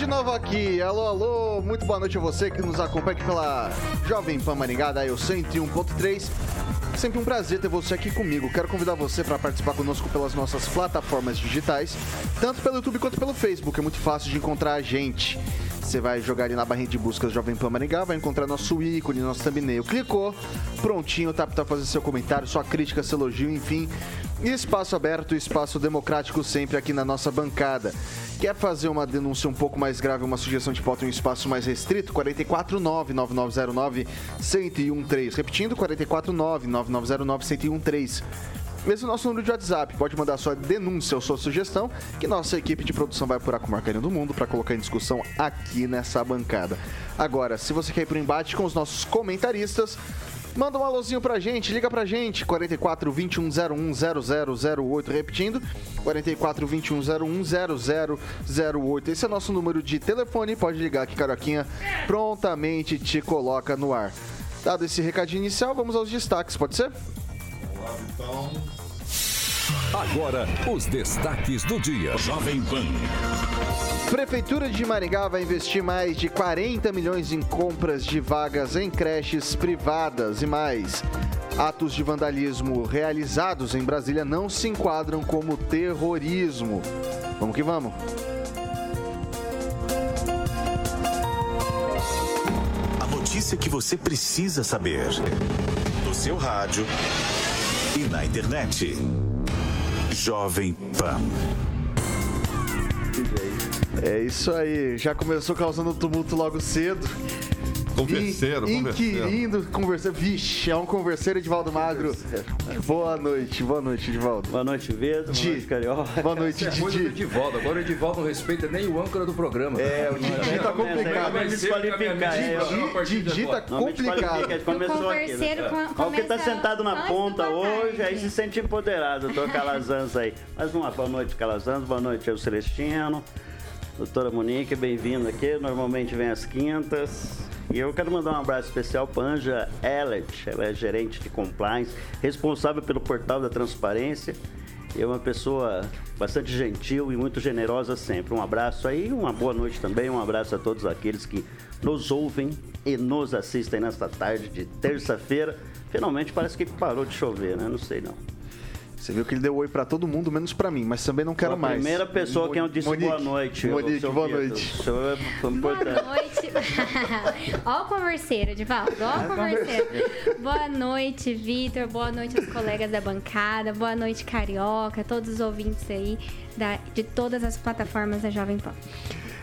De novo aqui. Alô, alô. Muito boa noite a você que nos acompanha aqui pela Jovem Pan Maringá, da eu 101.3. Sempre um prazer ter você aqui comigo. Quero convidar você para participar conosco pelas nossas plataformas digitais, tanto pelo YouTube quanto pelo Facebook. É muito fácil de encontrar a gente. Você vai jogar ali na barrinha de buscas Jovem Pan Maringá, vai encontrar nosso ícone, nosso thumbnail. Clicou, prontinho, tá para fazer seu comentário, sua crítica, seu elogio, enfim. Espaço aberto, espaço democrático sempre aqui na nossa bancada. Quer fazer uma denúncia um pouco mais grave, uma sugestão de pauta em um espaço mais restrito? 449-9909-1013. Repetindo, 449-9909-1013. Esse é o nosso número de WhatsApp. Pode mandar sua denúncia ou sua sugestão, que nossa equipe de produção vai apurar com o Marcarinho do Mundo para colocar em discussão aqui nessa bancada. Agora, se você quer ir para o embate com os nossos comentaristas, Manda um alôzinho pra gente, liga pra gente, 44 21 01 0008, repetindo, 44 21 01 0008. Esse é nosso número de telefone, pode ligar que Caroquinha prontamente te coloca no ar. Dado esse recadinho inicial, vamos aos destaques, pode ser? Vamos lá, então. Agora, os destaques do dia. Jovem Pan. Prefeitura de Maringá vai investir mais de 40 milhões em compras de vagas em creches privadas e mais. Atos de vandalismo realizados em Brasília não se enquadram como terrorismo. Vamos que vamos. A notícia que você precisa saber. No seu rádio e na internet. Jovem Pan. É isso aí, já começou causando tumulto logo cedo. Converseiro, In, Inquirindo, converseiro. Vixe, é um converseiro, Edivaldo Magro. Boa noite, boa noite, Edivaldo. Boa noite, Vitor. Boa noite, Carioca. Boa noite, Didi. É Edivaldo. Agora o Edivaldo não respeita nem o âncora do programa. É, o Didi tá complicado. Vai desqualificar. Didi tá complicado. Começou aqui. Né? Olha que tá sentado na ponta hoje, aí se sente empoderado. Tô Calazans aí. Mais uma boa noite, Calazans. Boa noite, eu Celestino. Doutora Monique, bem-vinda aqui. Normalmente vem às quintas. E eu quero mandar um abraço especial para Anja Ellet, ela é gerente de compliance, responsável pelo portal da transparência. É uma pessoa bastante gentil e muito generosa sempre. Um abraço aí, uma boa noite também, um abraço a todos aqueles que nos ouvem e nos assistem nesta tarde de terça-feira. Finalmente parece que parou de chover, né? Não sei não. Você viu que ele deu oi para todo mundo, menos para mim, mas também não quero mais. A primeira pessoa Mo que eu disse Monique, boa noite. Monique, boa noite. É boa noite. Ó o converseiro, Divaldo. Ó o converseiro. boa noite, Vitor. Boa noite aos colegas da bancada. Boa noite, Carioca. Todos os ouvintes aí da, de todas as plataformas da Jovem Pan.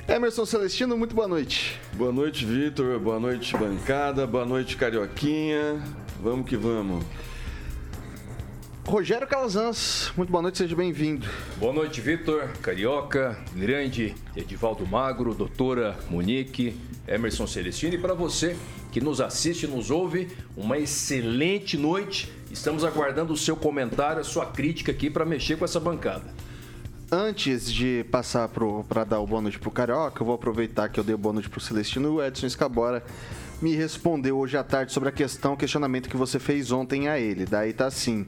Emerson Celestino, muito boa noite. Boa noite, Vitor. Boa noite, bancada. Boa noite, Carioquinha. Vamos que vamos. Rogério Calazans, muito boa noite, seja bem-vindo. Boa noite, Vitor, Carioca, grande Edivaldo Magro, doutora Monique, Emerson Celestino e para você que nos assiste e nos ouve, uma excelente noite. Estamos aguardando o seu comentário, a sua crítica aqui para mexer com essa bancada. Antes de passar para dar o boa noite pro Carioca, eu vou aproveitar que eu dei o boa noite pro Celestino e o Edson Escabora me respondeu hoje à tarde sobre a questão, questionamento que você fez ontem a ele. Daí tá assim: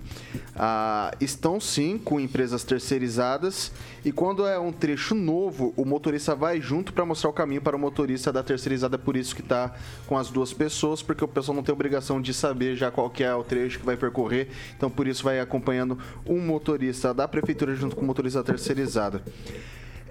ah, estão sim com empresas terceirizadas e quando é um trecho novo, o motorista vai junto para mostrar o caminho para o motorista da terceirizada, por isso que tá com as duas pessoas, porque o pessoal não tem obrigação de saber já qual que é o trecho que vai percorrer, então por isso vai acompanhando um motorista da prefeitura junto com o motorista terceirizada.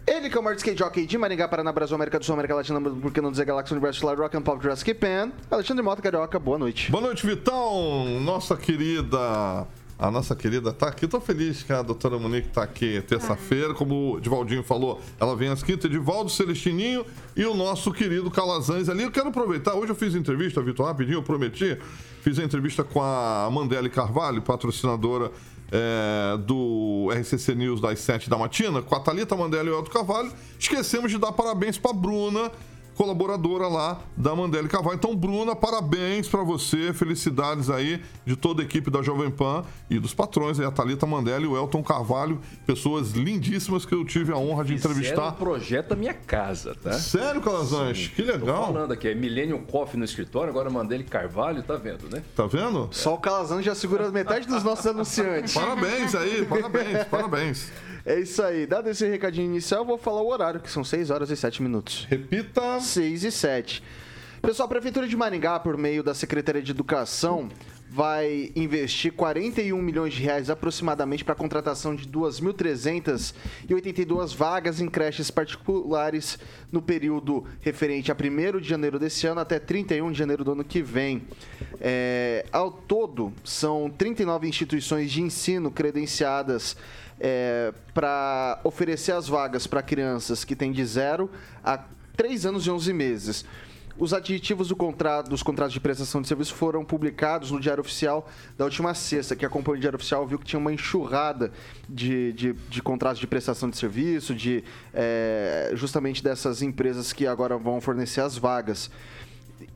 Ele que é o maior skate jockey de Maringá, Paraná, Brasil, América do Sul, América Latina, porque não dizer Galáxia, Universo, Live Rock and Pop, Jurassic Pan. Alexandre Mota, Carioca, boa noite. Boa noite, Vitão. Nossa querida a nossa querida tá aqui. Tô feliz que a doutora Monique tá aqui terça-feira. Como o Divaldinho falou, ela vem às quintas, Divaldo Celestininho e o nosso querido Calazans ali. Eu quero aproveitar, hoje eu fiz entrevista, Vitor, rapidinho, eu prometi. Fiz a entrevista com a Mandele Carvalho, patrocinadora é, do RCC News das 7 da matina, com a Thalita Mandela e o Elton Carvalho. Esquecemos de dar parabéns para Bruna, colaboradora lá da Mandela Carvalho. Então, Bruna, parabéns para você, felicidades aí de toda a equipe da Jovem Pan e dos patrões aí, a Thalita Mandela e o Elton Carvalho, pessoas lindíssimas que eu tive a honra de Fizeram entrevistar. o projeto da minha casa, tá? Sério, Calazans? Que legal. Tô falando aqui, é Millennium Coffee no escritório, agora Mandela Carvalho, tá vendo, né? Tá vendo? Só o Calazans já segura metade dos nossos anunciantes. Parabéns aí, parabéns, parabéns. É isso aí. Dado esse recadinho inicial, eu vou falar o horário, que são 6 horas e 7 minutos. Repita. 6 e 7. Pessoal, a Prefeitura de Maringá, por meio da Secretaria de Educação, vai investir 41 milhões de reais aproximadamente para a contratação de 2.382 vagas em creches particulares no período referente a 1 de janeiro desse ano até 31 de janeiro do ano que vem. É, ao todo, são 39 instituições de ensino credenciadas é, para oferecer as vagas para crianças que têm de 0 a 3 anos e 11 meses. Os aditivos do contrato, dos contratos de prestação de serviço foram publicados no Diário Oficial da última sexta. Que acompanhou o Diário Oficial viu que tinha uma enxurrada de, de, de contratos de prestação de serviço, de é, justamente dessas empresas que agora vão fornecer as vagas.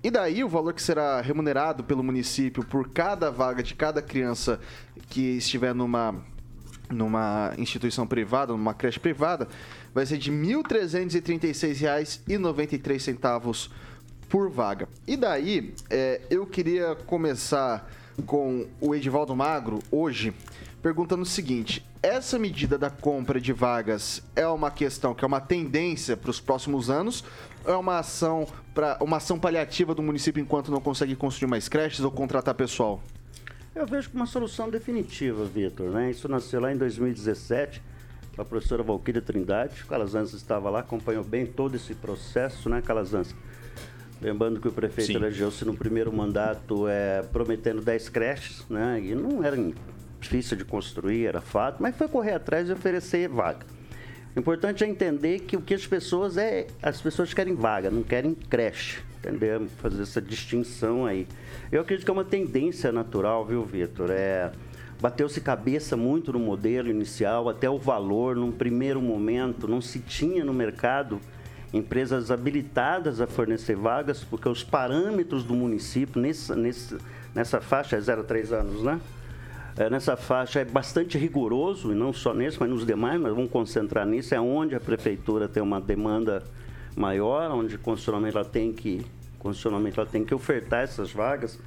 E daí o valor que será remunerado pelo município por cada vaga de cada criança que estiver numa numa instituição privada, numa creche privada, vai ser de R$ 1.336,93 por vaga. E daí, é, eu queria começar com o Edivaldo Magro hoje, perguntando o seguinte: essa medida da compra de vagas é uma questão que é uma tendência para os próximos anos? Ou é uma ação para uma ação paliativa do município enquanto não consegue construir mais creches ou contratar pessoal? Eu vejo como uma solução definitiva, Vitor. Né? Isso nasceu lá em 2017, com a professora Valquíria Trindade. Calazans estava lá, acompanhou bem todo esse processo, né, Calazans? Lembrando que o prefeito elegeu-se no primeiro mandato é, prometendo 10 creches, né? E não era difícil de construir, era fato, mas foi correr atrás e oferecer vaga. O importante é entender que o que as pessoas é. As pessoas querem vaga, não querem creche. Entendeu? Fazer essa distinção aí. Eu acredito que é uma tendência natural, viu, Vitor? É, Bateu-se cabeça muito no modelo inicial, até o valor, num primeiro momento, não se tinha no mercado empresas habilitadas a fornecer vagas, porque os parâmetros do município nessa, nessa, nessa faixa é 0 a 3 anos, né? É, nessa faixa é bastante rigoroso, e não só nesse, mas nos demais, mas vamos concentrar nisso, é onde a prefeitura tem uma demanda maior, onde constitucionalmente ela tem que constitucionalmente ela tem que ofertar essas vagas.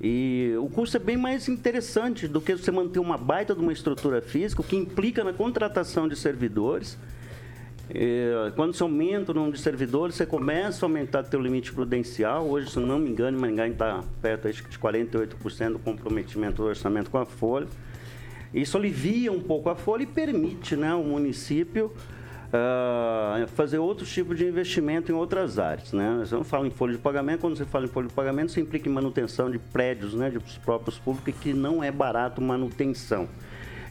E o custo é bem mais interessante do que você manter uma baita de uma estrutura física, o que implica na contratação de servidores. E, quando você aumenta o número de servidores, você começa a aumentar o seu limite prudencial. Hoje, se não me engano, Maringá está perto de 48% do comprometimento do orçamento com a folha. Isso alivia um pouco a folha e permite né, o município uh, fazer outro tipo de investimento em outras áreas. Né? Você não fala em folha de pagamento, quando você fala em folha de pagamento, isso implica em manutenção de prédios, né, dos próprios públicos, que não é barato manutenção.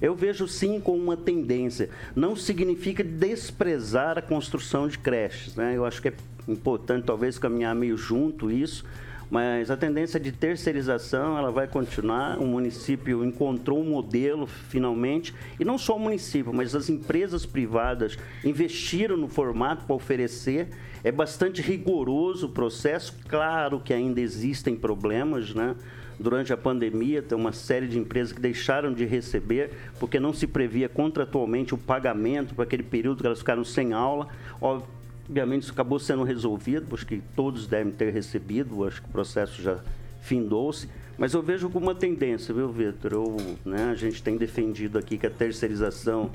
Eu vejo sim com uma tendência. Não significa desprezar a construção de creches. Né? Eu acho que é importante, talvez, caminhar meio junto isso mas a tendência de terceirização ela vai continuar. O município encontrou um modelo finalmente e não só o município, mas as empresas privadas investiram no formato para oferecer. É bastante rigoroso o processo. Claro que ainda existem problemas, né? Durante a pandemia, tem uma série de empresas que deixaram de receber porque não se previa contratualmente o pagamento para aquele período que elas ficaram sem aula. Obviamente, isso acabou sendo resolvido, acho que todos devem ter recebido, acho que o processo já findou-se. Mas eu vejo como uma tendência, viu, Vitor? Né, a gente tem defendido aqui que a terceirização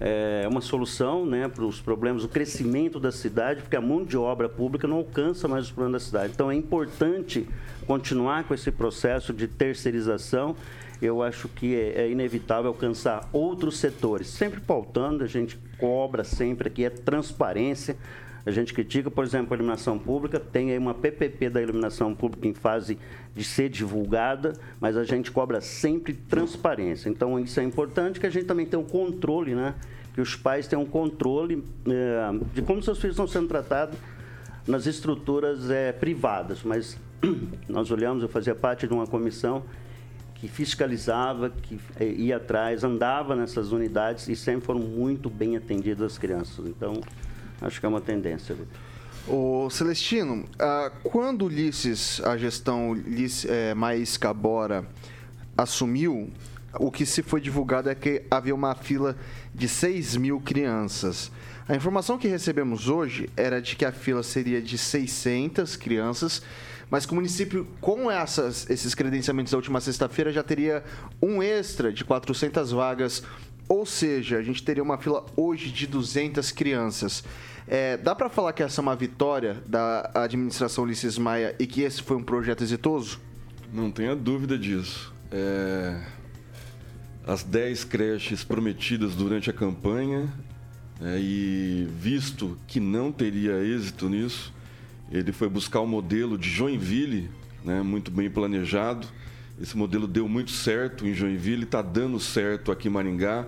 é uma solução né, para os problemas, o crescimento da cidade, porque a mão de obra pública não alcança mais os problemas da cidade. Então, é importante continuar com esse processo de terceirização eu acho que é, é inevitável alcançar outros setores, sempre pautando, a gente cobra sempre aqui, é transparência. A gente critica, por exemplo, a iluminação pública, tem aí uma PPP da iluminação pública em fase de ser divulgada, mas a gente cobra sempre transparência. Então, isso é importante que a gente também tenha um controle, né? Que os pais tenham um controle é, de como seus filhos estão sendo tratados nas estruturas é, privadas. Mas nós olhamos, eu fazia parte de uma comissão que fiscalizava, que é, ia atrás, andava nessas unidades e sempre foram muito bem atendidas as crianças. Então, Acho que é uma tendência, Vitor. O Celestino, ah, quando Ulisses, a gestão é, Mais Cabora, assumiu, o que se foi divulgado é que havia uma fila de 6 mil crianças. A informação que recebemos hoje era de que a fila seria de 600 crianças, mas que o município, com essas, esses credenciamentos da última sexta-feira, já teria um extra de 400 vagas, ou seja, a gente teria uma fila hoje de 200 crianças. É, dá para falar que essa é uma vitória da administração Ulisses Maia e que esse foi um projeto exitoso? Não tenha dúvida disso. É... As 10 creches prometidas durante a campanha é, e visto que não teria êxito nisso, ele foi buscar o um modelo de Joinville, né, muito bem planejado. Esse modelo deu muito certo em Joinville, está dando certo aqui em Maringá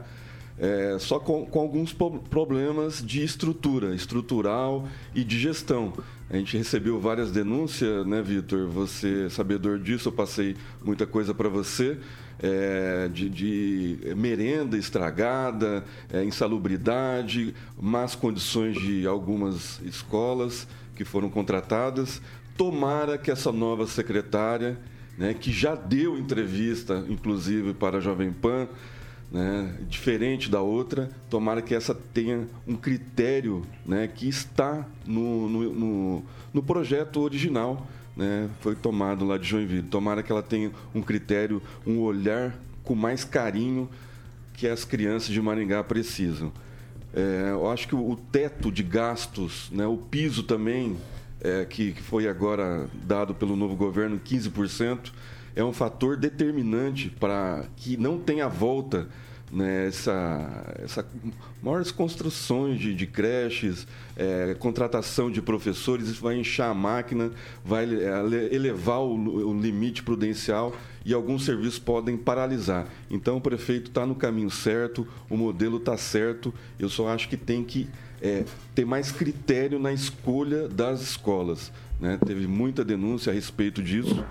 é, só com, com, alguns problemas de estrutura, estrutural e de gestão. A gente recebeu várias denúncias, né, Vitor? Você, sabedor disso, eu passei muita coisa para você. É, de, de, merenda estragada, é, insalubridade, más condições de algumas escolas que foram contratadas. Tomara que essa nova secretária, né, que já deu entrevista, inclusive para a Jovem Pan, né, diferente da outra, tomara que essa tenha um critério né, que está no, no, no, no projeto original, né, foi tomado lá de Joinville. Tomara que ela tenha um critério, um olhar com mais carinho que as crianças de Maringá precisam. É, eu acho que o, teto de gastos, né, o piso também, é, que, que foi agora dado pelo novo governo, 15%, é um fator determinante para que não tenha volta né, essa, essa maiores construções de, de creches, é, contratação de professores, isso vai inchar a máquina, vai é, elevar o, o limite prudencial e alguns serviços podem paralisar. Então o prefeito está no caminho certo, o modelo está certo, eu só acho que tem que é, ter mais critério na escolha das escolas. Né? Teve muita denúncia a respeito disso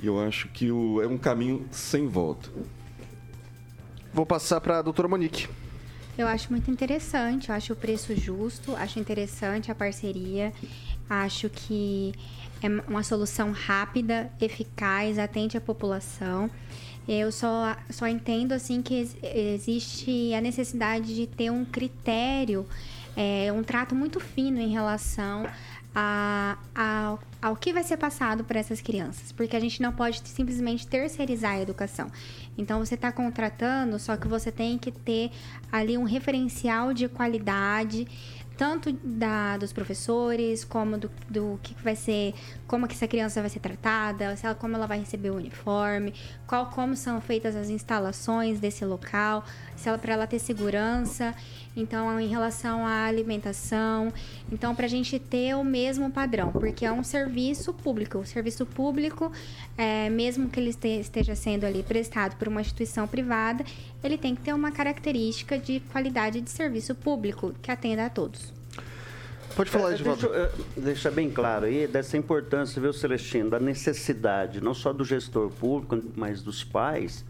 e eu acho que o, é um caminho sem volta. Vou passar para a doutora Monique. Eu acho muito interessante, eu acho o preço justo, acho interessante a parceria, acho que é uma solução rápida, eficaz, atende a população. Eu só, só entendo assim que existe a necessidade de ter um critério, é, um trato muito fino em relação a, a, ao que vai ser passado para essas crianças, porque a gente não pode simplesmente terceirizar a educação. Então você está contratando, só que você tem que ter ali um referencial de qualidade tanto da, dos professores, como do, do que vai ser, como que essa criança vai ser tratada, se ela, como ela vai receber o uniforme, qual como são feitas as instalações desse local, se ela para ela ter segurança, então em relação à alimentação, então para a gente ter o mesmo padrão, porque é um serviço público, o serviço público, é, mesmo que ele esteja sendo ali prestado por uma instituição privada, ele tem que ter uma característica de qualidade de serviço público que atenda a todos. Pode falar, Edvaldo. É, deixa, deixa bem claro aí dessa importância, viu, Celestino, da necessidade, não só do gestor público, mas dos pais,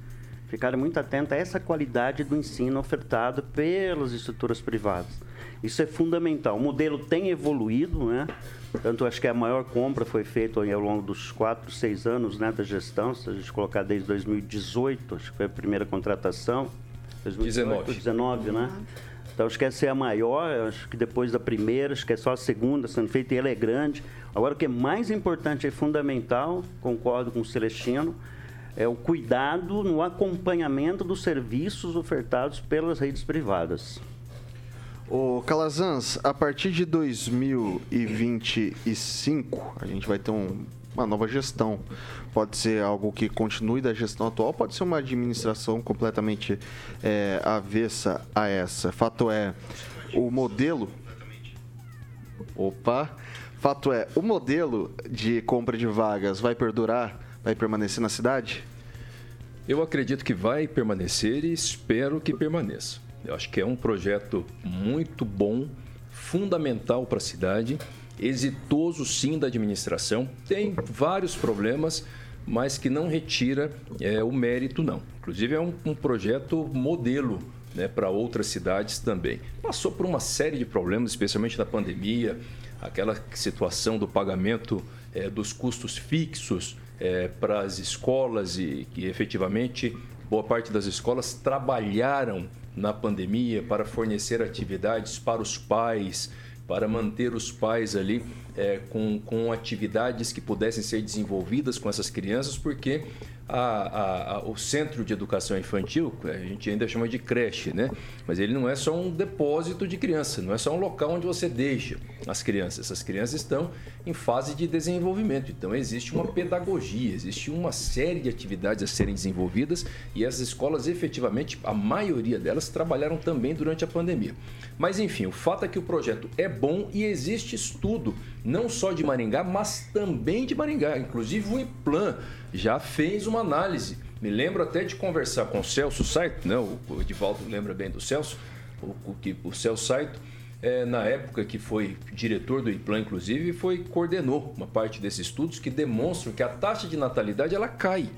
ficarem muito atentos a essa qualidade do ensino ofertado pelas estruturas privadas. Isso é fundamental. O modelo tem evoluído, né? Tanto acho que a maior compra foi feita ao longo dos quatro, seis anos né, da gestão, se a gente colocar desde 2018, acho que foi a primeira contratação. 2018, 19. 19, né? Então acho que essa é a maior, acho que depois da primeira, acho que é só a segunda sendo feita e ela é grande. Agora o que é mais importante e fundamental, concordo com o Celestino, é o cuidado no acompanhamento dos serviços ofertados pelas redes privadas. O Calazans, a partir de 2025, a gente vai ter um, uma nova gestão. Pode ser algo que continue da gestão atual, pode ser uma administração completamente é, avessa a essa. Fato é, o modelo Opa! Fato é, o modelo de compra de vagas vai perdurar? Vai permanecer na cidade? Eu acredito que vai permanecer e espero que permaneça. Eu acho que é um projeto muito bom, fundamental para a cidade, exitoso sim da administração. Tem vários problemas, mas que não retira é, o mérito, não. Inclusive, é um, um projeto modelo né, para outras cidades também. Passou por uma série de problemas, especialmente na pandemia, aquela situação do pagamento é, dos custos fixos é, para as escolas e que efetivamente boa parte das escolas trabalharam na pandemia para fornecer atividades para os pais, para manter os pais ali é, com, com atividades que pudessem ser desenvolvidas com essas crianças, porque a, a, o centro de educação infantil, a gente ainda chama de creche, né? Mas ele não é só um depósito de criança, não é só um local onde você deixa as crianças. Essas crianças estão em fase de desenvolvimento. Então existe uma pedagogia, existe uma série de atividades a serem desenvolvidas e essas escolas efetivamente, a maioria delas trabalharam também durante a pandemia. Mas enfim, o fato é que o projeto é bom e existe estudo, não só de Maringá, mas também de Maringá. Inclusive o IPLAN já fez uma análise. Me lembro até de conversar com o Celso Saito, né? o Edivaldo lembra bem do Celso, o, o, o Celso Saito, é, na época que foi diretor do IPLAN, inclusive, foi coordenou uma parte desses estudos que demonstram que a taxa de natalidade ela cai.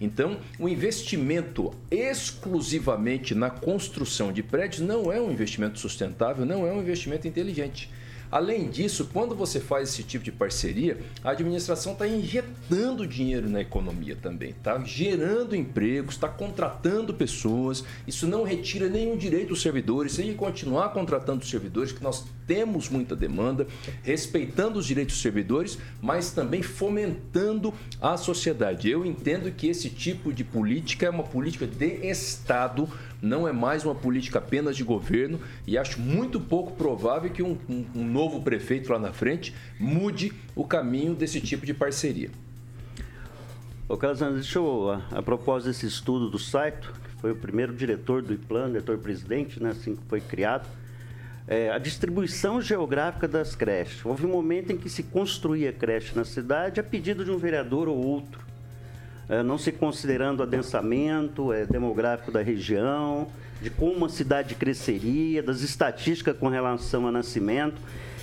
Então, o investimento exclusivamente na construção de prédios não é um investimento sustentável, não é um investimento inteligente. Além disso, quando você faz esse tipo de parceria, a administração está injetando dinheiro na economia também, está gerando empregos, está contratando pessoas. Isso não retira nenhum direito dos servidores, tem continuar contratando os servidores, que nós temos muita demanda, respeitando os direitos dos servidores, mas também fomentando a sociedade. Eu entendo que esse tipo de política é uma política de Estado não é mais uma política apenas de governo e acho muito pouco provável que um, um, um novo prefeito lá na frente mude o caminho desse tipo de parceria. Ô, Casano, deixa eu, a, a propósito desse estudo do Saito, que foi o primeiro diretor do IPLAN, diretor-presidente, né, assim que foi criado, é, a distribuição geográfica das creches. Houve um momento em que se construía creche na cidade a pedido de um vereador ou outro não se considerando o adensamento é, demográfico da região, de como a cidade cresceria, das estatísticas com relação a nascimento.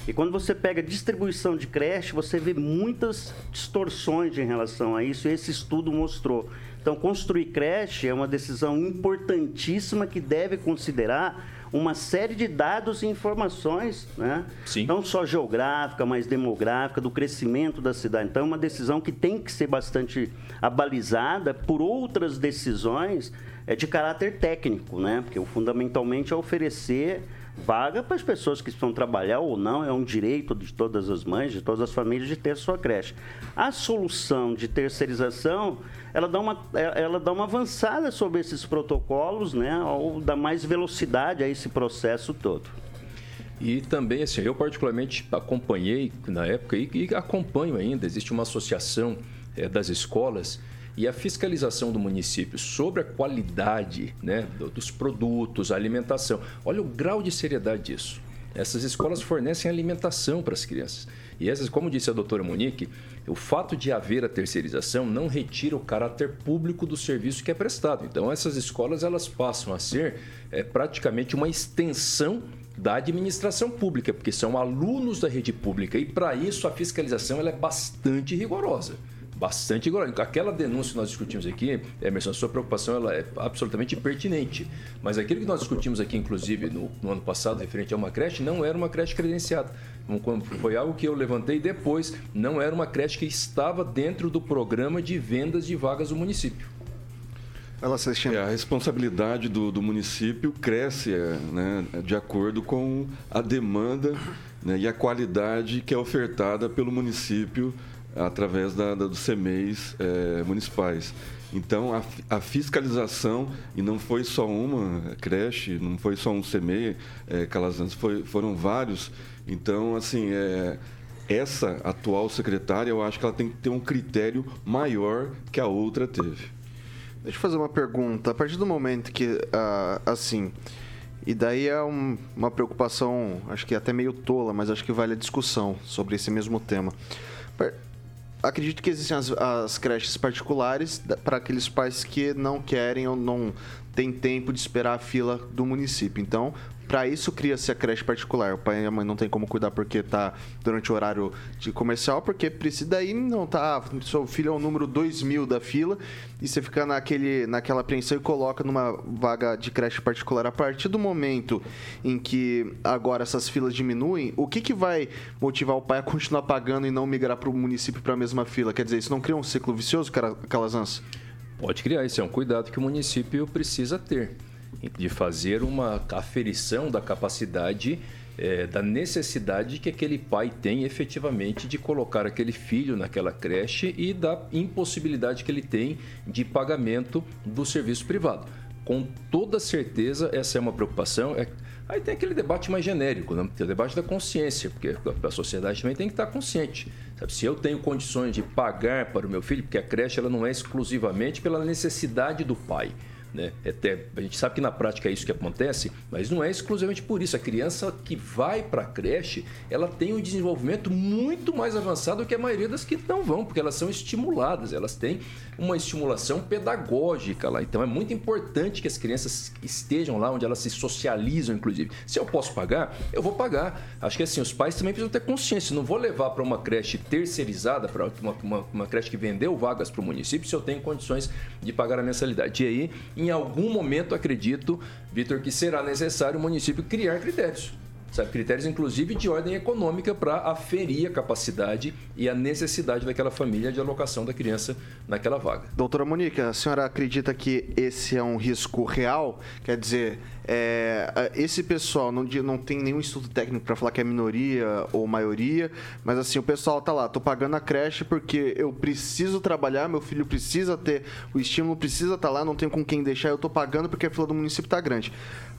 E quando você pega distribuição de creche, você vê muitas distorções em relação a isso, e esse estudo mostrou. Então, construir creche é uma decisão importantíssima que deve considerar uma série de dados e informações, né? Sim. não só geográfica, mas demográfica, do crescimento da cidade. Então, é uma decisão que tem que ser bastante abalizada por outras decisões é, de caráter técnico, né? porque fundamentalmente é oferecer vaga para as pessoas que estão trabalhar ou não, é um direito de todas as mães, de todas as famílias de ter sua creche. A solução de terceirização, ela dá uma, ela dá uma avançada sobre esses protocolos, né, ou dá mais velocidade a esse processo todo. E também, assim, eu particularmente acompanhei na época e, e acompanho ainda, existe uma associação é, das escolas e a fiscalização do município sobre a qualidade né, dos produtos, a alimentação. Olha o grau de seriedade disso. Essas escolas fornecem alimentação para as crianças. E essas, como disse a doutora Monique, o fato de haver a terceirização não retira o caráter público do serviço que é prestado. Então, essas escolas elas passam a ser é, praticamente uma extensão da administração pública, porque são alunos da rede pública e para isso a fiscalização ela é bastante rigorosa bastante igual. Aquela denúncia que nós discutimos aqui, Emerson, a sua preocupação ela é absolutamente pertinente. Mas aquilo que nós discutimos aqui, inclusive, no, no ano passado, referente a uma creche, não era uma creche credenciada. Foi algo que eu levantei depois, não era uma creche que estava dentro do programa de vendas de vagas do município. Ela é, a responsabilidade do, do município cresce é, né, de acordo com a demanda né, e a qualidade que é ofertada pelo município através da, da dos CMEs é, municipais. Então, a, a, fiscalização, e não foi só uma creche, não foi só um CMEI, é, Calazans, foi, foram vários. Então, assim, é, essa atual secretária, eu acho que ela tem que ter um critério maior que a outra teve. Deixa eu fazer uma pergunta. A partir do momento que, ah, assim, E daí é um, uma preocupação, acho que até meio tola, mas acho que vale a discussão sobre esse mesmo tema. Acredito que existem as, as creches particulares para aqueles pais que não querem ou não têm tempo de esperar a fila do município. Então, para isso cria-se a creche particular. O pai e a mãe não tem como cuidar porque tá durante o horário de comercial, porque precisa daí não tá, seu filho é o número 2000 da fila e você fica naquele naquela apreensão e coloca numa vaga de creche particular. A partir do momento em que agora essas filas diminuem, o que que vai motivar o pai a continuar pagando e não migrar para o município para a mesma fila? Quer dizer, isso não cria um ciclo vicioso, Calazans? Pode criar, isso é um cuidado que o município precisa ter de fazer uma aferição da capacidade é, da necessidade que aquele pai tem efetivamente de colocar aquele filho naquela creche e da impossibilidade que ele tem de pagamento do serviço privado. Com toda certeza, essa é uma preocupação. É... Aí tem aquele debate mais genérico, né? tem o debate da consciência, porque a sociedade também tem que estar consciente. Sabe? Se eu tenho condições de pagar para o meu filho, porque a creche ela não é exclusivamente pela necessidade do pai. Né? Até, a gente sabe que na prática é isso que acontece, mas não é exclusivamente por isso. A criança que vai para a creche, ela tem um desenvolvimento muito mais avançado do que a maioria das que não vão, porque elas são estimuladas, elas têm uma estimulação pedagógica lá. Então é muito importante que as crianças estejam lá onde elas se socializam, inclusive. Se eu posso pagar, eu vou pagar. Acho que assim, os pais também precisam ter consciência. Não vou levar para uma creche terceirizada, para uma, uma, uma, creche que vendeu vagas para o município, se eu tenho condições de pagar a mensalidade. E aí, em algum momento, acredito, Vitor, que será necessário o município criar critérios sabe? Critérios, inclusive, de ordem econômica para aferir a capacidade e a necessidade daquela família de alocação da criança naquela vaga. Doutora Monica, a senhora acredita que esse é um risco real? Quer dizer, é, esse pessoal não, não tem nenhum estudo técnico para falar que é minoria ou maioria, mas assim, o pessoal tá lá, tô pagando a creche porque eu preciso trabalhar, meu filho precisa ter o estímulo, precisa estar tá lá, não tenho com quem deixar, eu tô pagando porque a fila do município tá grande.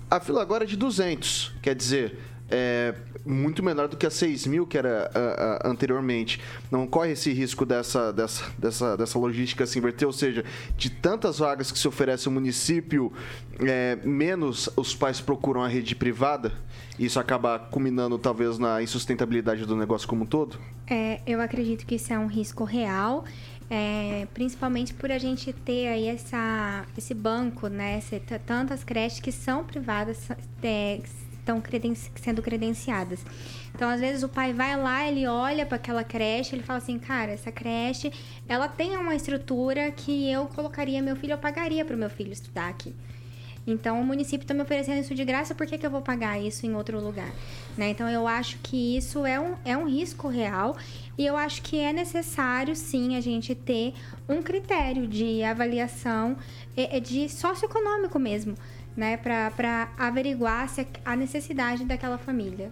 A fila agora é de 200, quer dizer, é muito menor do que a 6 mil que era uh, uh, anteriormente. Não corre esse risco dessa, dessa, dessa, dessa logística se inverter, ou seja, de tantas vagas que se oferece o município, é, menos os pais procuram a rede privada. Isso acaba culminando talvez na insustentabilidade do negócio como um todo? É, eu acredito que isso é um risco real. É, principalmente por a gente ter aí essa, esse banco, né? Tantas creches que são privadas, é, estão sendo credenciadas. Então, às vezes o pai vai lá, ele olha para aquela creche, ele fala assim, cara, essa creche, ela tem uma estrutura que eu colocaria meu filho, eu pagaria para o meu filho estudar aqui. Então, o município está me oferecendo isso de graça, por que, que eu vou pagar isso em outro lugar? Né? Então, eu acho que isso é um, é um risco real e eu acho que é necessário, sim, a gente ter um critério de avaliação de socioeconômico mesmo né, para averiguar se a necessidade daquela família.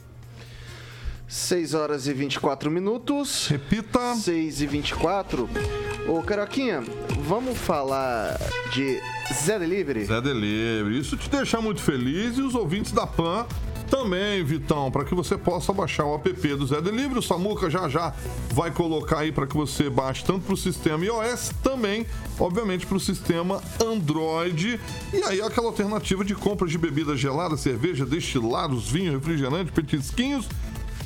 6 horas e 24 minutos. Repita. 6 e 24. Ô, Caroquinha, vamos falar de Zé Delivery? Zé Delivery. Isso te deixa muito feliz e os ouvintes da PAN também, Vitão, para que você possa baixar o app do Zé Delivery. O Samuca já já vai colocar aí para que você baixe tanto para o sistema iOS, também, obviamente, para o sistema Android. E aí aquela alternativa de compra de bebidas geladas, cerveja, destilados, vinho, refrigerante, petisquinhos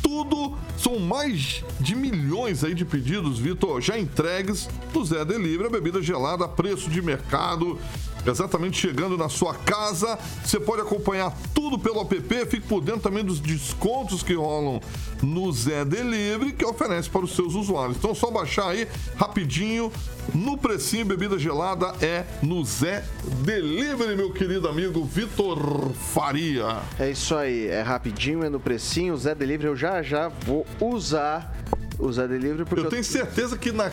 tudo. São mais de milhões aí de pedidos, Vitor, já entregues do Zé Delivery, a bebida gelada preço de mercado exatamente chegando na sua casa. Você pode acompanhar tudo pelo app, fique por dentro também dos descontos que rolam no Zé Delivery, que oferece para os seus usuários. Então, só baixar aí rapidinho. No precinho, bebida gelada é no Zé Delivery, meu querido amigo Vitor Faria. É isso aí, é rapidinho, é no precinho. Zé Delivery eu já já vou usar o Zé Delivery porque. Eu tenho certeza que na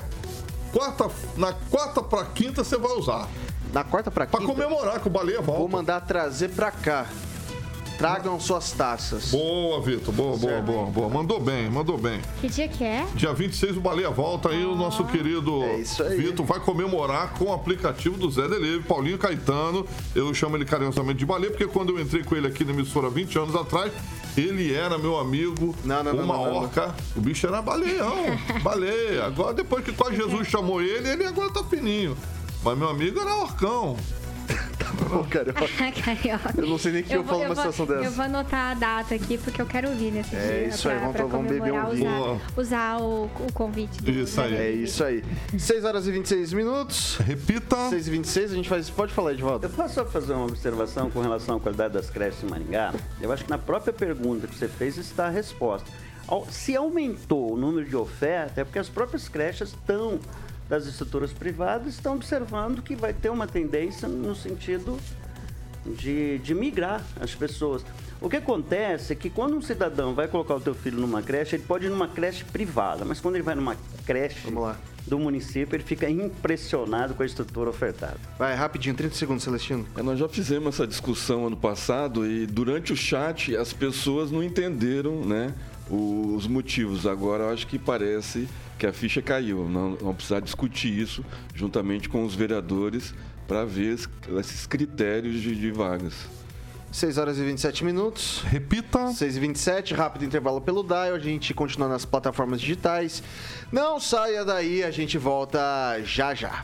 quarta, na quarta para quinta você vai usar. Na quarta pra quinta. Pra comemorar com o Baleia volta. Vou mandar trazer pra cá. Tragam suas taças. Boa, Vitor. Boa, boa, boa, boa. Mandou bem, mandou bem. Que dia que é? Dia 26 o Baleia volta aí, oh. o nosso querido é Vitor vai comemorar com o aplicativo do Zé Delivery, Paulinho Caetano. Eu chamo ele carinhosamente de Baleia, porque quando eu entrei com ele aqui na emissora 20 anos atrás, ele era meu amigo, não, não, uma não, orca. O bicho era baleião, baleia. Agora, depois que quase Jesus chamou ele, ele agora tá fininho. Mas meu amigo era Orcão. Ô, Carioca. Carioca. Eu não sei nem o que eu, eu falo numa situação dessa. Eu vou anotar a data aqui, porque eu quero ouvir nesse é dia. É isso aí, vamos, vamos beber um vinho. Usar, usar o, o, convite. Do, isso aí. É isso aí. 6 horas e 26 minutos. Repita. 6 e 26, a gente faz... Pode falar, Edvaldo. Eu posso só fazer uma observação com relação à qualidade das creches em Maringá? Eu acho que na própria pergunta que você fez está a resposta. Se aumentou o número de oferta, é porque as próprias creches estão das estruturas privadas estão observando que vai ter uma tendência no sentido de, de migrar as pessoas. O que acontece é que quando um cidadão vai colocar o teu filho numa creche, ele pode ir numa creche privada, mas quando ele vai numa creche do município, ele fica impressionado com a estrutura ofertada. Vai, rapidinho, 30 segundos, Celestino. É, nós já fizemos essa discussão ano passado e durante o chat as pessoas não entenderam né, os motivos. Agora eu acho que parece que a ficha caiu. Não vamos precisar discutir isso juntamente com os vereadores para ver esses critérios de, de vagas. 6 horas e 27 minutos. Repita. 6 e 27, rápido intervalo pelo Dial. A gente continua nas plataformas digitais. Não saia daí, a gente volta já já.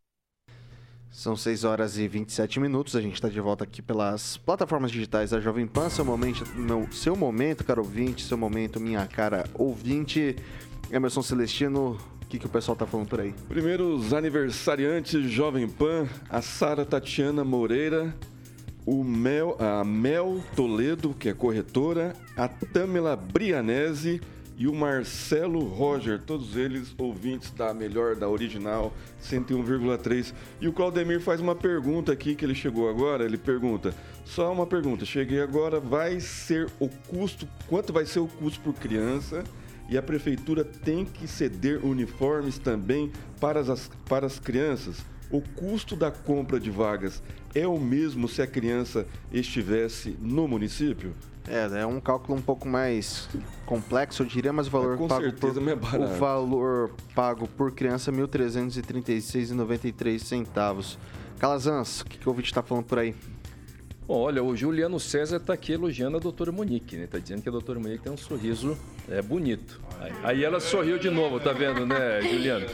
são 6 horas e 27 minutos. A gente está de volta aqui pelas plataformas digitais da Jovem Pan. Seu momento, meu, seu momento, caro ouvinte, seu momento, minha cara ouvinte. Emerson Celestino, o que, que o pessoal tá falando por aí? Primeiro, os aniversariantes Jovem Pan, a Sara Tatiana Moreira, o Mel, a Mel Toledo, que é corretora, a Tamela Brianese e o Marcelo Roger, todos eles ouvintes da melhor, da original 101,3. E o Claudemir faz uma pergunta aqui que ele chegou agora, ele pergunta, só uma pergunta, cheguei agora, vai ser o custo, quanto vai ser o custo por criança? E a prefeitura tem que ceder uniformes também para as, para as crianças? O custo da compra de vagas é o mesmo se a criança estivesse no município? É, é um cálculo um pouco mais complexo, eu diria, mas o valor é, pago por, é o valor pago por criança é R$ 1.336,93 Calazans, o que, que o ouvinte está falando por aí? Bom, olha, o Juliano César está aqui elogiando a doutora Monique, né? Está dizendo que a doutora Monique tem um sorriso é, bonito. Aí, aí, ela sorriu de novo, tá vendo, né, Juliano?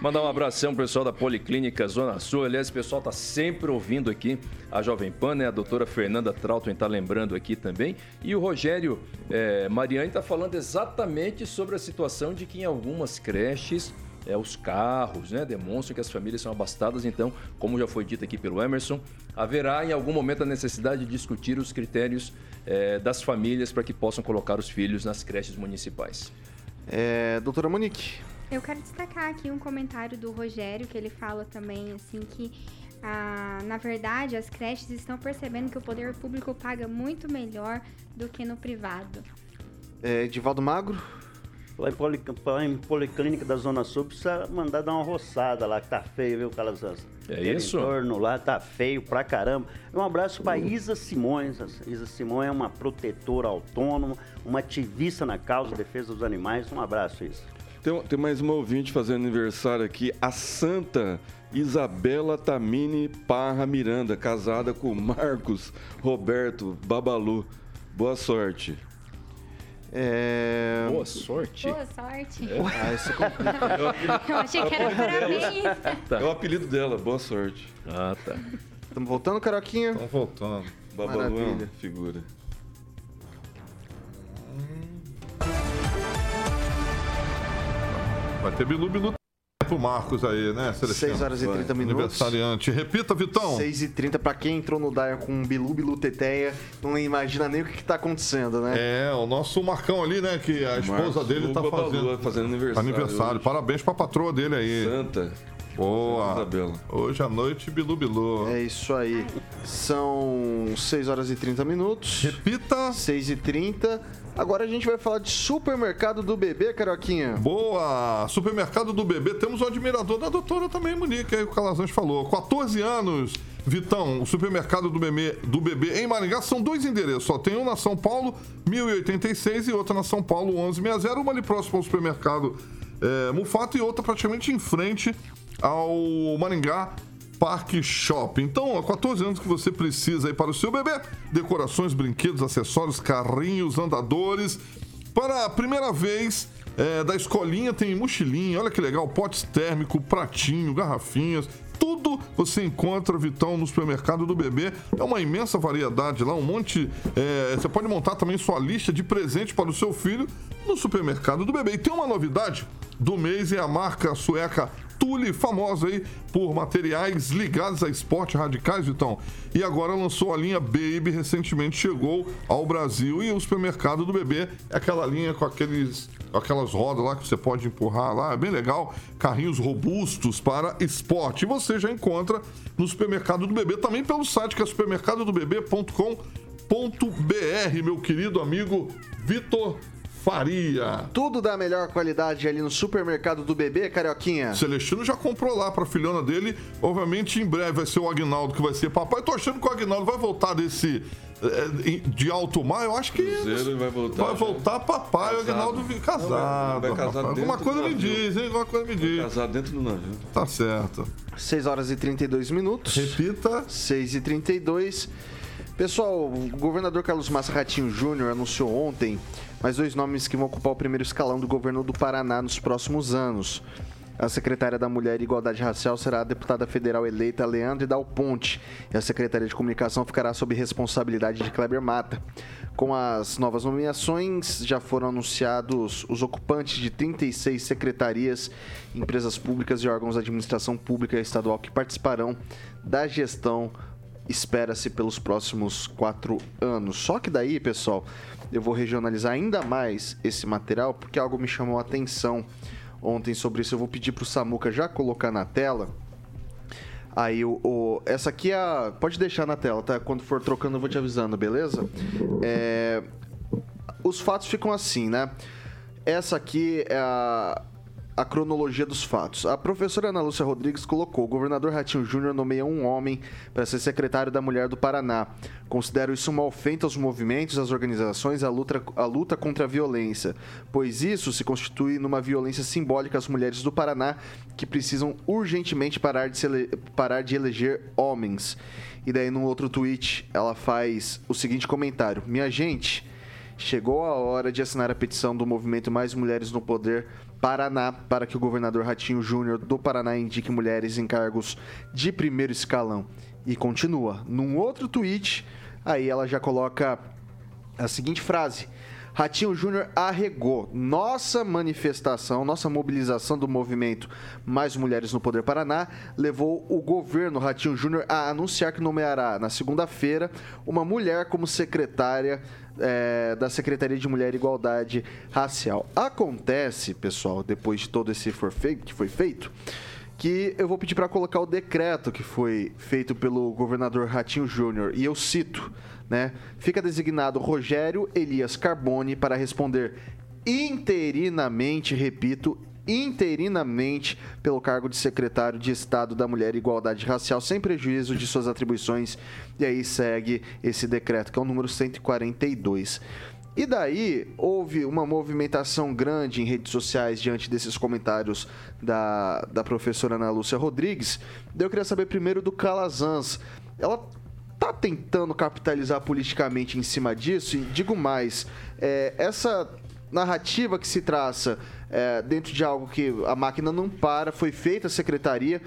Mandar um abração pro pessoal da Policlínica Zona Sul. Aliás, o pessoal tá sempre ouvindo aqui a Jovem Pan, né? A doutora Fernanda Trauton está lembrando aqui também. E o Rogério é, Mariani está falando exatamente sobre a situação de que em algumas creches é, os carros, né, demonstram que as famílias são abastadas. Então, como já foi dito aqui pelo Emerson, haverá em algum momento a necessidade de discutir os critérios é, das famílias para que possam colocar os filhos nas creches municipais. É, doutora Monique. Eu quero destacar aqui um comentário do Rogério, que ele fala também assim que ah, na verdade, as creches estão percebendo que o poder público paga muito melhor do que no privado. É, Edivaldo Magro? Lá em, Poli, em Policlínica da Zona Sul, precisa mandar dar uma roçada lá, que tá feio, viu, Calazans? É isso? O entorno lá tá feio pra caramba. Um abraço pra Isa Simões. Isa Simões é uma protetora autônoma, uma ativista na causa de defesa dos animais. Um abraço, Isa. Tem, tem mais uma ouvinte fazendo aniversário aqui, a Santa Isabela Tamini Parra Miranda, casada com Marcos Roberto Babalu. Boa sorte. É... Boa sorte. Boa sorte. É. Ah, isso é Eu achei que era parabéns. Tá. É o apelido dela, boa sorte. Ah, tá. Estamos voltando, Caroquinha? Estamos voltando. Babalu é figura. Vai ter Bilu Bilu pro Marcos aí, né, Celestino? 6 horas e 30 minutos. Aniversariante. Repita, Vitão. 6 e 30 pra quem entrou no Dyer com Bilu Bilu Teteia, não imagina nem o que, que tá acontecendo, né? É, o nosso Marcão ali, né, que a esposa Marcos dele tá fazendo... fazendo aniversário. Aniversário. Hoje. Parabéns pra patroa dele aí. Santa. Boa. Isabela. Hoje à noite, Bilu Bilu. É isso aí. São 6 horas e 30 minutos. Repita. 6 e 30. Agora a gente vai falar de supermercado do bebê, Caroquinha. Boa! Supermercado do bebê. Temos um admirador da doutora também, Monique, aí o Calazans falou. 14 anos, Vitão, o supermercado do bebê, do bebê em Maringá são dois endereços. Só tem um na São Paulo, 1086, e outra na São Paulo, 1160. Uma ali próximo ao supermercado é, Mufato e outra praticamente em frente ao Maringá Parque Shopping. Então, há 14 anos que você precisa aí para o seu bebê: decorações, brinquedos, acessórios, carrinhos, andadores. Para a primeira vez é, da escolinha tem mochilinha, olha que legal, potes térmico, pratinho, garrafinhas, tudo você encontra, Vitão, no supermercado do bebê. É uma imensa variedade lá, um monte. É, você pode montar também sua lista de presente para o seu filho no supermercado do bebê. E tem uma novidade do mês é a marca sueca Tule, famosa aí por materiais ligados a esporte radicais, Vitão. E agora lançou a linha Baby, recentemente chegou ao Brasil. E o supermercado do bebê é aquela linha com aqueles aquelas rodas lá que você pode empurrar lá, é bem legal. Carrinhos robustos para esporte. E você já encontra no supermercado do bebê, também pelo site que é supermercadodobebê.com.br, meu querido amigo Vitor Faria. Tudo da melhor qualidade ali no supermercado do bebê, Carioquinha. Celestino já comprou lá pra filhona dele. Obviamente, em breve vai ser o Agnaldo que vai ser papai. Tô achando que o Agnaldo vai voltar desse eh, de alto mar, eu acho que Cruzeiro vai voltar. vai voltar papai, o Agnaldo vi- casado. vai casar rapaz. dentro Alguma do coisa me diz, hein? Alguma coisa me diz. Casar dentro do navio. Tá certo. 6 horas e 32 minutos. Repita. 6 e 32 Pessoal, o governador Carlos Massa Ratinho Júnior anunciou ontem mais dois nomes que vão ocupar o primeiro escalão do governo do Paraná nos próximos anos. A secretária da Mulher e Igualdade Racial será a deputada federal eleita Leandre Dal Ponte e a Secretaria de Comunicação ficará sob responsabilidade de Kleber Mata. Com as novas nomeações, já foram anunciados os ocupantes de 36 secretarias, empresas públicas e órgãos de administração pública estadual que participarão da gestão espera-se pelos próximos quatro anos. Só que daí, pessoal, eu vou regionalizar ainda mais esse material porque algo me chamou a atenção ontem sobre isso. Eu vou pedir para o Samuca já colocar na tela. Aí o, o- essa aqui é a. Pode deixar na tela, tá? Quando for trocando eu vou te avisando, beleza? É, os fatos ficam assim, né? Essa aqui é a, a cronologia dos fatos. A professora Ana Lúcia Rodrigues colocou: o governador Ratinho Júnior nomeia um homem para ser secretário da Mulher do Paraná. Considero isso uma ofensa aos movimentos, às organizações, à luta, à luta contra a violência, pois isso se constitui numa violência simbólica às mulheres do Paraná que precisam urgentemente parar de, ele- parar de eleger homens. E daí, num outro tweet, ela faz o seguinte comentário: Minha gente. Chegou a hora de assinar a petição do movimento Mais Mulheres no Poder Paraná para que o governador Ratinho Júnior do Paraná indique mulheres em cargos de primeiro escalão. E continua. Num outro tweet, aí ela já coloca a seguinte frase: Ratinho Júnior arregou. Nossa manifestação, nossa mobilização do movimento Mais Mulheres no Poder Paraná levou o governo Ratinho Júnior a anunciar que nomeará na segunda-feira uma mulher como secretária eh, da Secretaria de Mulher e Igualdade Racial. Acontece, pessoal, depois de todo esse for feito, que foi feito, que eu vou pedir para colocar o decreto que foi feito pelo governador Ratinho Júnior e eu cito, né? Fica designado Rogério Elias Carbone para responder interinamente, repito, interinamente pelo cargo de secretário de Estado da Mulher e Igualdade Racial, sem prejuízo de suas atribuições. E aí segue esse decreto, que é o número 142. E daí houve uma movimentação grande em redes sociais diante desses comentários da, da professora Ana Lúcia Rodrigues. Eu queria saber primeiro do Calazans. Ela tá tentando capitalizar politicamente em cima disso? E digo mais, é, essa narrativa que se traça é, dentro de algo que a máquina não para, foi feita a secretaria.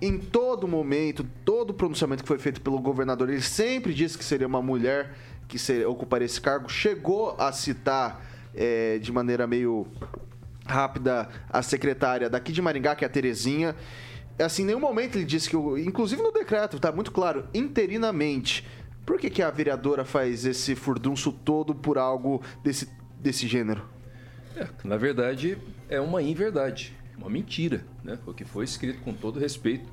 Em todo momento, todo pronunciamento que foi feito pelo governador, ele sempre disse que seria uma mulher que ocuparia esse cargo. Chegou a citar é, de maneira meio rápida a secretária daqui de Maringá, que é a Terezinha. Assim, em nenhum momento ele disse que, inclusive no decreto, tá muito claro, interinamente. Por que, que a vereadora faz esse furdunço todo por algo desse, desse gênero? É, na verdade, é uma inverdade, uma mentira, né? O que foi escrito com todo respeito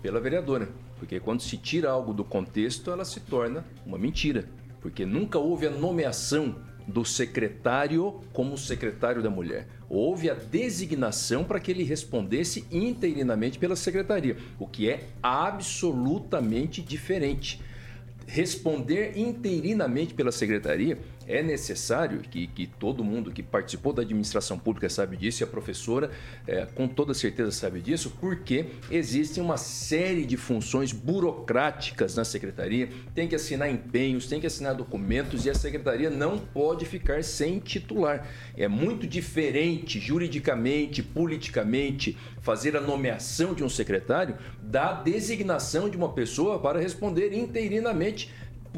pela vereadora. Porque quando se tira algo do contexto, ela se torna uma mentira. Porque nunca houve a nomeação do secretário como secretário da mulher. Houve a designação para que ele respondesse interinamente pela secretaria, o que é absolutamente diferente. Responder interinamente pela secretaria é necessário que, que todo mundo que participou da administração pública sabe disso e a professora é, com toda certeza sabe disso, porque existem uma série de funções burocráticas na secretaria, tem que assinar empenhos, tem que assinar documentos e a secretaria não pode ficar sem titular. É muito diferente juridicamente, politicamente, fazer a nomeação de um secretário da designação de uma pessoa para responder interinamente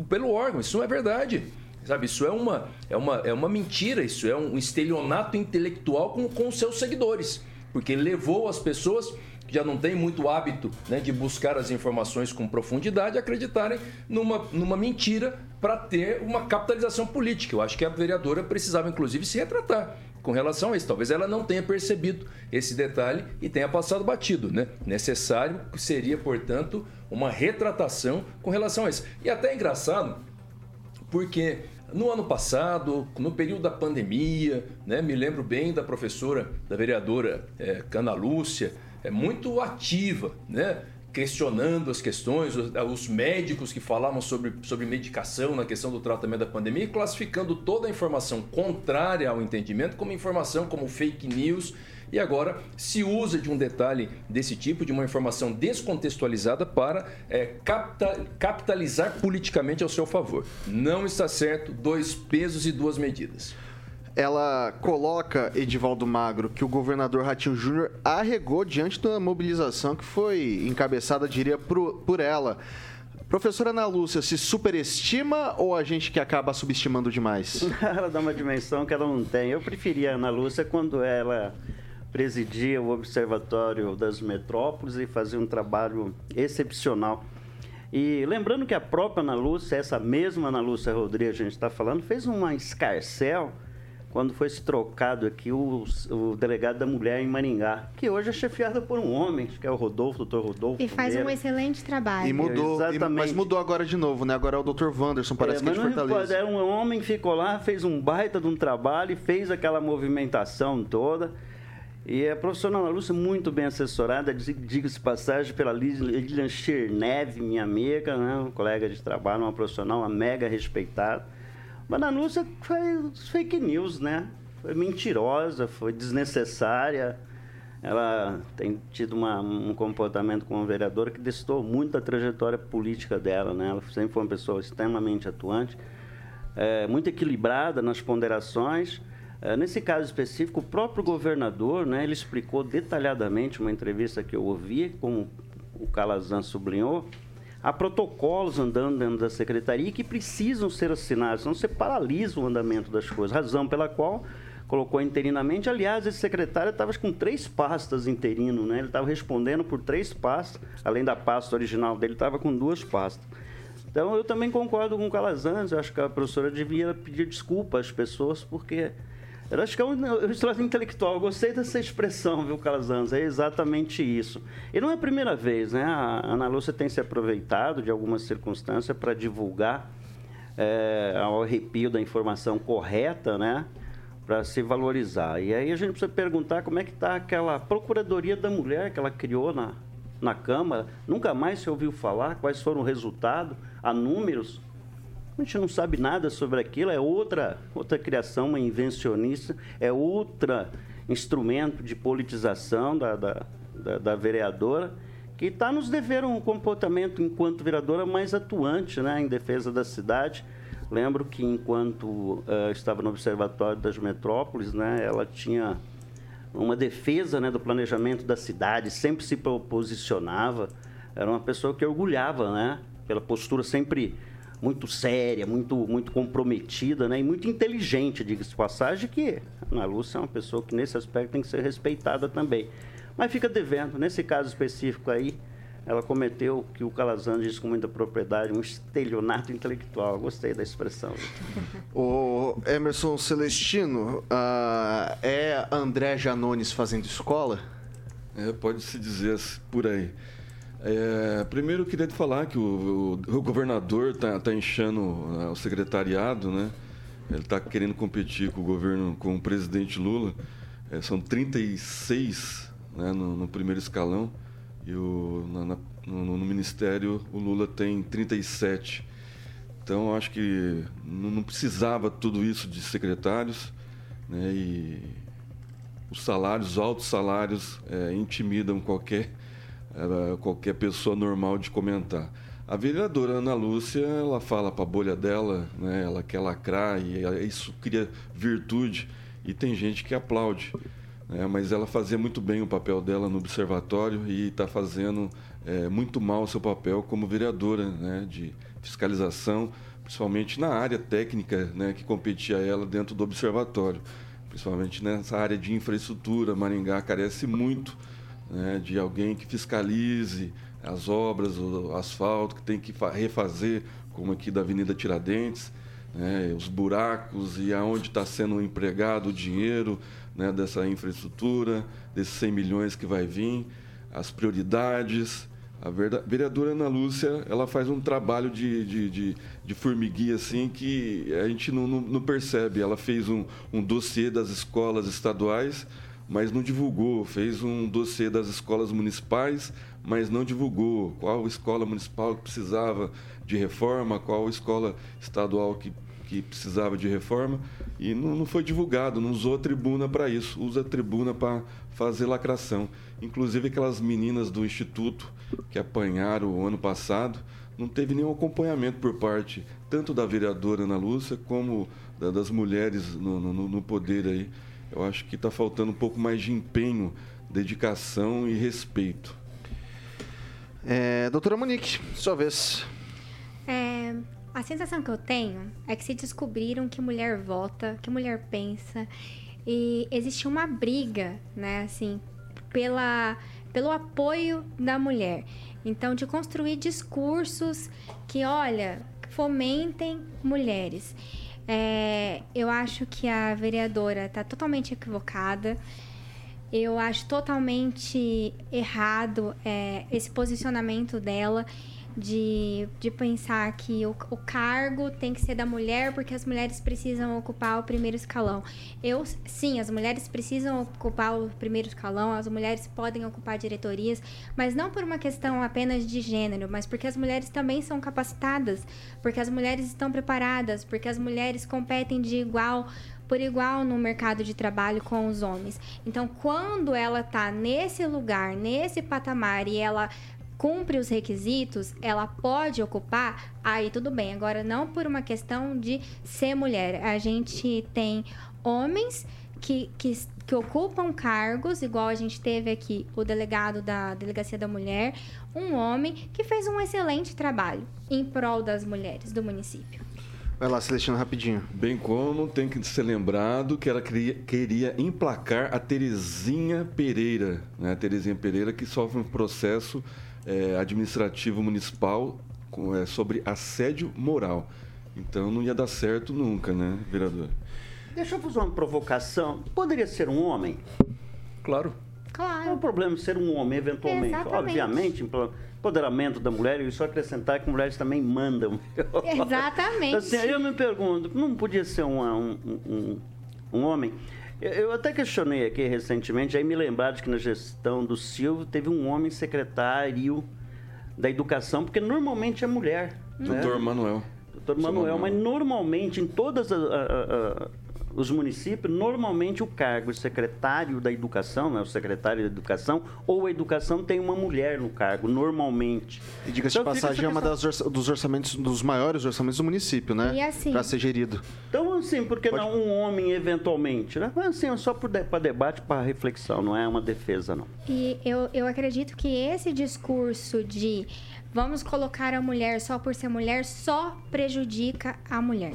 pelo órgão. Isso não é verdade. Sabe, isso é uma, é uma, é uma mentira, isso é um estelionato intelectual com, com seus seguidores. Porque levou as pessoas que já não têm muito hábito né, de buscar as informações com profundidade acreditarem numa, numa mentira para ter uma capitalização política. Eu acho que a vereadora precisava, inclusive, se retratar com relação a isso. Talvez ela não tenha percebido esse detalhe e tenha passado batido. Né? Necessário seria, portanto, uma retratação com relação a isso. E até é engraçado, porque no ano passado, no período da pandemia, né, me lembro bem da professora, da vereadora é, Cana Lúcia, é muito ativa, né? questionando as questões, os, os, médicos que falavam sobre, sobre medicação na questão do tratamento da pandemia classificando toda a informação contrária ao entendimento como informação como fake news e agora se usa de um detalhe desse tipo, de uma informação descontextualizada para é, capitalizar politicamente ao seu favor. Não está certo, dois pesos e duas medidas ela coloca, Edivaldo Magro, que o governador Ratinho Júnior arregou diante da mobilização que foi encabeçada, diria, por, por ela. Professora Ana Lúcia, se superestima ou a gente que acaba subestimando demais? ela dá uma dimensão que ela não tem. Eu preferia a Ana Lúcia quando ela presidia o Observatório das Metrópoles e fazia um trabalho excepcional. E lembrando que a própria Ana Lúcia, essa mesma Ana Lúcia Rodrigues a gente está falando, fez uma escarcel quando foi se trocado aqui o, o, delegado da mulher em Maringá, que hoje é chefiado por um homem, que é o Rodolfo, doutor Rodolfo. E faz um excelente trabalho. E mudou, e, mas mudou agora de novo, né? Agora é o doutor Wanderson, parece é, que é de Fortaleza. É um homem ficou lá, fez um baita de um trabalho, fez aquela movimentação toda. E a profissional Ana Lúcia muito bem assessorada, diga-se passagem, pela Lilian Cherneve, minha amiga, né? um colega de trabalho, uma profissional uma mega respeitada. Mas a Lúcia foi fake news, né? Foi mentirosa, foi desnecessária. Ela tem tido uma, um comportamento como vereadora que destou muito a trajetória política dela, né? Ela sempre foi uma pessoa extremamente atuante, é, muito equilibrada nas ponderações, nesse caso específico, o próprio governador, né, ele explicou detalhadamente uma entrevista que eu ouvi, como o Calazan sublinhou, há protocolos andando dentro da secretaria que precisam ser assinados, senão você paralisa o andamento das coisas, razão pela qual colocou interinamente. Aliás, esse secretário estava com três pastas interino, né? Ele estava respondendo por três pastas, além da pasta original dele, estava com duas pastas. Então, eu também concordo com o Calazans, eu acho que a professora devia pedir desculpa às pessoas, porque eu acho que é um, um intelectual. Eu gostei dessa expressão, viu, Calazans? É exatamente isso. E não é a primeira vez, né? A Ana Lúcia tem se aproveitado de alguma circunstância para divulgar é, ao arrepio da informação correta, né? Para se valorizar. E aí a gente precisa perguntar como é que está aquela Procuradoria da Mulher que ela criou na, na Câmara. Nunca mais se ouviu falar quais foram o resultado, há números. A gente não sabe nada sobre aquilo, é outra, outra criação, uma invencionista, é outro instrumento de politização da, da, da, da vereadora, que está nos dever um comportamento, enquanto vereadora, mais atuante né, em defesa da cidade. Lembro que, enquanto uh, estava no Observatório das Metrópoles, né, ela tinha uma defesa né, do planejamento da cidade, sempre se posicionava. Era uma pessoa que orgulhava, né, pela postura sempre muito séria, muito, muito comprometida né? e muito inteligente, diga-se de passagem, que a Ana Lúcia é uma pessoa que nesse aspecto tem que ser respeitada também. Mas fica devendo, nesse caso específico aí, ela cometeu o que o Calazans disse com muita propriedade, um estelionato intelectual. Gostei da expressão. o Emerson Celestino, uh, é André Janones fazendo escola? É, pode-se dizer por aí. É, primeiro eu queria te falar que o, o, o governador está tá inchando uh, o secretariado, né? ele está querendo competir com o governo, com o presidente Lula. É, são 36 né, no, no, primeiro escalão e o, na, no, no, Ministério o Lula tem 37. Então, acho que não, não precisava tudo isso de secretários né, e os salários, os altos salários, é, intimidam qualquer, é, qualquer pessoa normal de comentar. A vereadora Ana Lúcia, ela fala para a bolha dela, né, ela quer lacrar e isso cria virtude e tem gente que aplaude. Né, mas ela fazia muito bem o papel dela no observatório e está fazendo é, muito mal o seu papel como vereadora né, de fiscalização, principalmente na área técnica né, que competia ela dentro do observatório principalmente nessa área de infraestrutura. Maringá carece muito né, de alguém que fiscalize as obras, o asfalto, que tem que refazer, como aqui da Avenida Tiradentes, né, os buracos e aonde está sendo empregado o dinheiro né, dessa infraestrutura, desses 100 milhões que vai vir, as prioridades. A vereadora Ana Lúcia, ela faz um trabalho de, de, de, de formiguinha, assim, que a gente não, não, não percebe. Ela fez um, um dossiê das escolas estaduais, mas não divulgou. Fez um dossiê das escolas municipais, mas não divulgou. Qual escola municipal que precisava de reforma, qual escola estadual que, que precisava de reforma. E não, não foi divulgado, não usou a tribuna para isso. Usa a tribuna para fazer lacração. Inclusive aquelas meninas do Instituto que apanharam o ano passado, não teve nenhum acompanhamento por parte tanto da vereadora Ana Lúcia como da, das mulheres no, no, no, poder aí. Eu acho que está faltando um pouco mais de empenho, dedicação e respeito. É, doutora Monique, sua vez. É, a sensação que eu tenho é que se descobriram que mulher vota, que mulher pensa, e existe uma briga, né, assim, pela pelo apoio da mulher. Então, de construir discursos que, olha, fomentem mulheres. É, eu acho que a vereadora está totalmente equivocada. Eu acho totalmente errado é, esse posicionamento dela de, de pensar que o, o cargo tem que ser da mulher porque as mulheres precisam ocupar o primeiro escalão. Eu, sim, as mulheres precisam ocupar o primeiro escalão, as mulheres podem ocupar diretorias, mas não por uma questão apenas de gênero, mas porque as mulheres também são capacitadas, porque as mulheres estão preparadas, porque as mulheres competem de igual por igual no mercado de trabalho com os homens. Então, quando ela está nesse lugar, nesse patamar e ela cumpre os requisitos, ela pode ocupar, aí tudo bem. Agora, não por uma questão de ser mulher. A gente tem homens que, que, que ocupam cargos, igual a gente teve aqui o delegado da Delegacia da Mulher, um homem que fez um excelente trabalho em prol das mulheres do município. Vai lá, Celestino, rapidinho. Bem como tem que ser lembrado que ela queria, queria emplacar a Terezinha Pereira, né? A Terezinha Pereira que sofre um processo é, administrativo municipal com, é, sobre assédio moral. Então não ia dar certo nunca, né, vereador? Deixa eu fazer uma provocação. Poderia ser um homem? Claro. Claro. Não é o problema ser um homem, eventualmente. Exatamente. Obviamente, empoderamento da mulher, e só acrescentar que mulheres também mandam. Exatamente. assim, eu me pergunto, não podia ser um, um, um, um homem? Eu até questionei aqui recentemente, aí me lembraram de que na gestão do Silvio teve um homem secretário da educação, porque normalmente é mulher. Doutor né? Manuel. Doutor Manuel, mas normalmente em todas as os municípios, normalmente o cargo secretário da educação, né, o secretário da educação, ou a educação tem uma mulher no cargo, normalmente. E diga-se então, de passagem, é uma das dos orçamentos, dos maiores orçamentos do município, né? E assim. Para ser gerido. Então, assim, por que Pode... não um homem eventualmente, né? Mas assim, é só para debate, para reflexão, não é uma defesa, não. E eu, eu acredito que esse discurso de vamos colocar a mulher só por ser mulher só prejudica a mulher.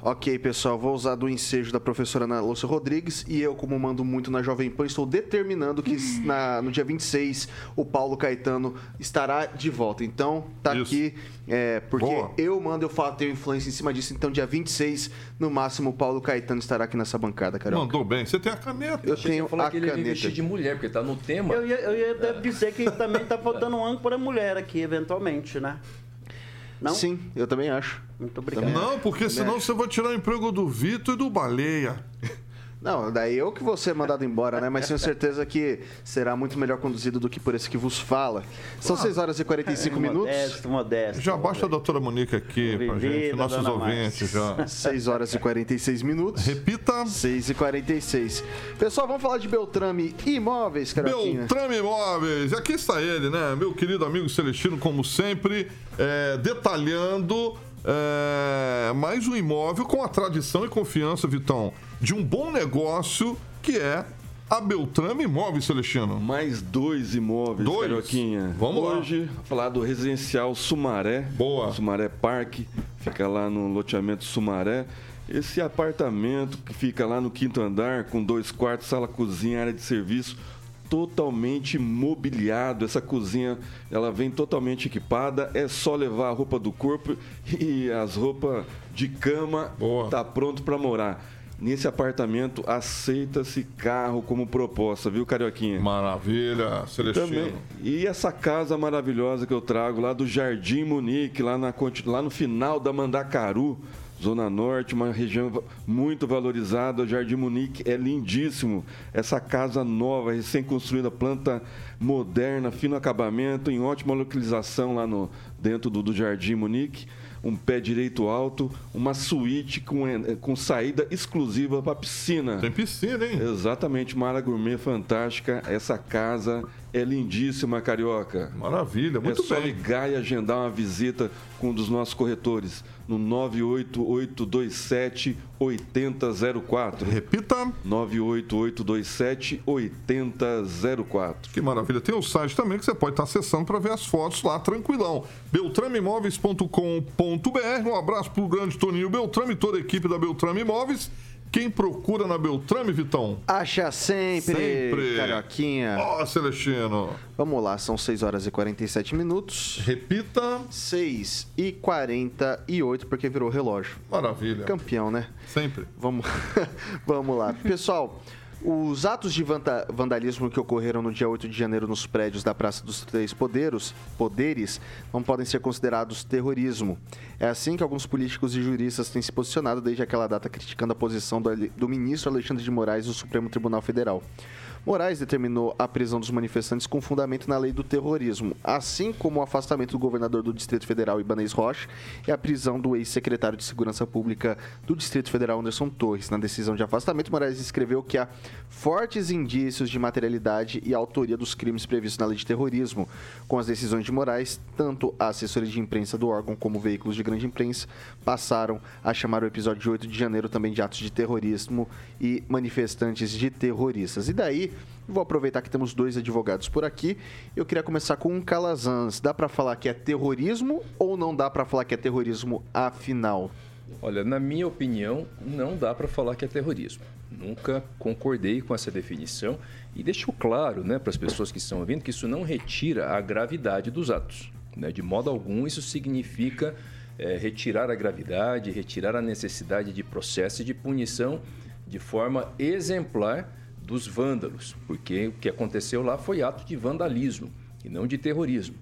Ok, pessoal, vou usar do ensejo da professora Ana Lúcia Rodrigues e eu, como mando muito na Jovem Pan, estou determinando que na, no dia 26 o Paulo Caetano estará de volta. Então, tá Isso. aqui, é, porque Boa. eu mando, eu falo, tenho influência em cima disso. Então, dia 26, no máximo, o Paulo Caetano estará aqui nessa bancada, cara. Mandou bem. Você tem a caneta. Eu tenho a que caneta. Ele de mulher, porque tá no tema. Eu ia, eu ia dizer que também tá faltando um âncora mulher aqui, eventualmente, né? Não? Sim, eu também acho. Muito obrigado. Não, porque senão acho. você vai tirar o emprego do Vitor e do Baleia. Não, daí eu que vou ser mandado embora, né? Mas tenho certeza que será muito melhor conduzido do que por esse que vos fala. São ah, 6 horas e 45 é, minutos. Modesto, modesto. Já baixa a doutora Monique aqui pra gente, nossos ouvintes já. 6 horas e 46 minutos. Repita. 6 e 46. Pessoal, vamos falar de Beltrame Imóveis, Caroquinha. Beltrame Imóveis. Aqui está ele, né? Meu querido amigo Celestino, como sempre, é, detalhando é, mais um imóvel com a tradição e confiança, Vitão de um bom negócio que é a Beltrame Imóveis, Celestino. Mais dois imóveis, dois. Carioquinha. Vamos Hoje, lá. falar do residencial Sumaré. Boa. Sumaré Parque, fica lá no loteamento Sumaré. Esse apartamento que fica lá no quinto andar, com dois quartos, sala, cozinha, área de serviço, totalmente mobiliado. Essa cozinha, ela vem totalmente equipada. É só levar a roupa do corpo e as roupas de cama. Boa. Tá pronto para morar. Nesse apartamento aceita-se carro como proposta, viu, Carioquinha? Maravilha, Celestino. Também. E essa casa maravilhosa que eu trago lá do Jardim Munique, lá, na, lá no final da Mandacaru, Zona Norte, uma região muito valorizada. O Jardim Munique é lindíssimo. Essa casa nova, recém-construída, planta moderna, fino acabamento, em ótima localização lá no, dentro do, do Jardim Munique um pé direito alto, uma suíte com, eh, com saída exclusiva para piscina. Tem piscina, hein? Exatamente, uma área gourmet fantástica. Essa casa é lindíssima, Carioca. Maravilha, muito bem. É só ligar e agendar uma visita com um dos nossos corretores no 98827 8004. Repita. 98827 8004. Que maravilha. Tem o site também que você pode estar acessando para ver as fotos lá tranquilão. beltrameimóveis.com.br. Um abraço para o grande Toninho Beltrame e toda a equipe da Beltrame Imóveis. Quem procura na Beltrame, Vitão? Acha sempre, sempre. Carioquinha. Ó, oh, Celestino. Vamos lá, são 6 horas e 47 minutos. Repita. 6 e 48, porque virou relógio. Maravilha. Campeão, né? Sempre. Vamos, Vamos lá. Pessoal, os atos de vandalismo que ocorreram no dia 8 de janeiro nos prédios da Praça dos Três Poderes, poderes não podem ser considerados terrorismo. É assim que alguns políticos e juristas têm se posicionado desde aquela data criticando a posição do, do ministro Alexandre de Moraes do Supremo Tribunal Federal. Moraes determinou a prisão dos manifestantes com fundamento na lei do terrorismo, assim como o afastamento do governador do Distrito Federal, Ibanez Rocha, e a prisão do ex-secretário de Segurança Pública do Distrito Federal, Anderson Torres. Na decisão de afastamento, Moraes escreveu que há fortes indícios de materialidade e autoria dos crimes previstos na lei de terrorismo. Com as decisões de Moraes, tanto a assessoria de imprensa do órgão como veículos de grande imprensa passaram a chamar o episódio de 8 de janeiro também de atos de terrorismo e manifestantes de terroristas. E daí, Vou aproveitar que temos dois advogados por aqui. Eu queria começar com um Calazans. Dá para falar que é terrorismo ou não dá para falar que é terrorismo afinal? Olha, na minha opinião, não dá para falar que é terrorismo. Nunca concordei com essa definição e deixo claro né, para as pessoas que estão ouvindo que isso não retira a gravidade dos atos. Né? De modo algum, isso significa é, retirar a gravidade, retirar a necessidade de processo e de punição de forma exemplar dos vândalos, porque o que aconteceu lá foi ato de vandalismo e não de terrorismo.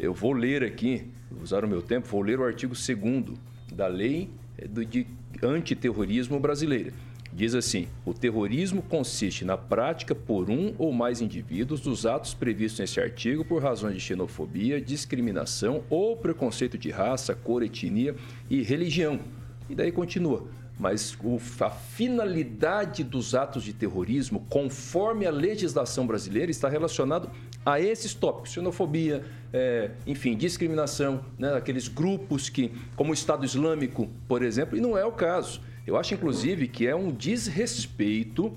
Eu vou ler aqui, vou usar o meu tempo, vou ler o artigo 2 da Lei eh, de Antiterrorismo Brasileira. Diz assim: o terrorismo consiste na prática por um ou mais indivíduos dos atos previstos nesse artigo por razões de xenofobia, discriminação ou preconceito de raça, cor, etnia e religião. E daí continua mas a finalidade dos atos de terrorismo, conforme a legislação brasileira, está relacionado a esses tópicos: xenofobia, é, enfim, discriminação, né, aqueles grupos que, como o Estado Islâmico, por exemplo, e não é o caso. Eu acho, inclusive, que é um desrespeito,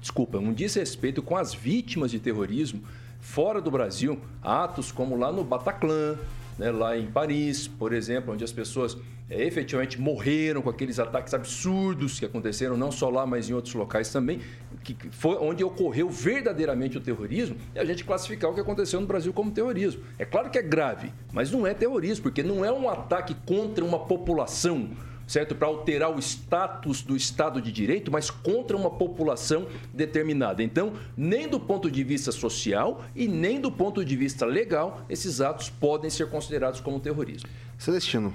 desculpa, um desrespeito com as vítimas de terrorismo fora do Brasil, atos como lá no Bataclan, né, lá em Paris, por exemplo, onde as pessoas é, efetivamente morreram com aqueles ataques absurdos que aconteceram não só lá, mas em outros locais também, que foi onde ocorreu verdadeiramente o terrorismo, e a gente classificar o que aconteceu no Brasil como terrorismo. É claro que é grave, mas não é terrorismo, porque não é um ataque contra uma população, certo? Para alterar o status do Estado de Direito, mas contra uma população determinada. Então, nem do ponto de vista social e nem do ponto de vista legal, esses atos podem ser considerados como terrorismo. Celestino.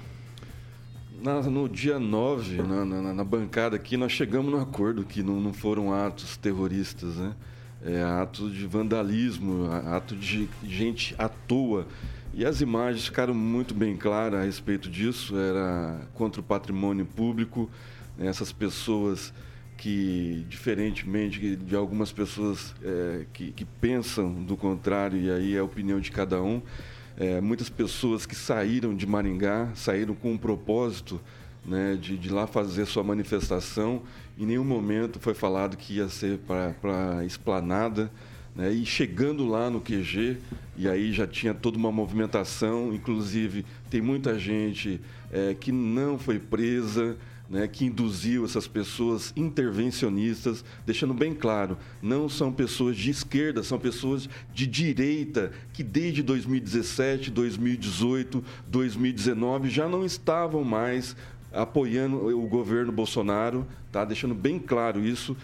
Na, no dia 9, na, na, na, bancada aqui, nós chegamos no acordo que não, não foram atos terroristas, né? É ato de vandalismo, ato de gente à toa. E as imagens ficaram muito bem claras a respeito disso. Era contra o patrimônio público. Né? Essas pessoas que, diferentemente de algumas pessoas é, que, que, pensam do contrário, e aí é a opinião de cada um, é, muitas pessoas que saíram de Maringá, saíram com um propósito né, de, de lá fazer sua manifestação. Em nenhum momento foi falado que ia ser para esplanada. Né, e chegando lá no QG, e aí já tinha toda uma movimentação, inclusive tem muita gente é, que não foi presa, né, que induziu essas pessoas intervencionistas, deixando bem claro, não são pessoas de esquerda, são pessoas de direita que desde 2017, 2018, 2019 já não estavam mais apoiando o governo Bolsonaro, tá? deixando bem claro isso,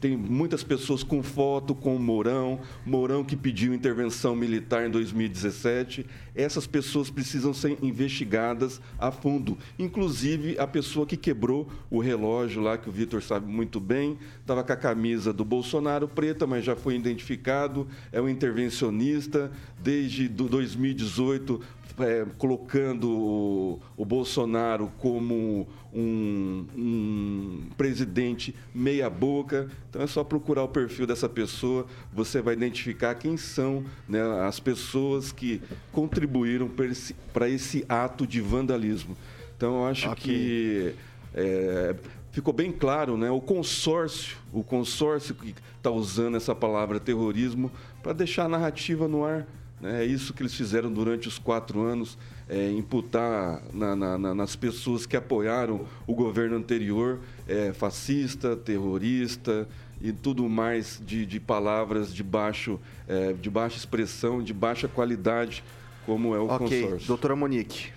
tem muitas pessoas com foto com o Mourão, Mourão que pediu intervenção militar em 2017. Essas pessoas precisam ser investigadas a fundo. Inclusive a pessoa que quebrou o relógio lá, que o Vitor sabe muito bem, estava com a camisa do Bolsonaro preta, mas já foi identificado, é um intervencionista. Desde 2018 é, colocando o, o, Bolsonaro como um, um presidente meia-boca. Então é só procurar o perfil dessa pessoa, você vai identificar quem são né, as pessoas que contribuíram para esse, esse, ato de vandalismo. Então eu acho okay. que. É, ficou bem claro, né? O consórcio, o consórcio que está usando essa palavra terrorismo para deixar a narrativa no ar. Né? É isso que eles fizeram durante os quatro anos, é, imputar na, na, nas pessoas que apoiaram o governo anterior, é, fascista, terrorista e tudo mais de, de palavras de, baixo, é, de baixa expressão, de baixa qualidade, como é o okay. consórcio. Doutora Monique.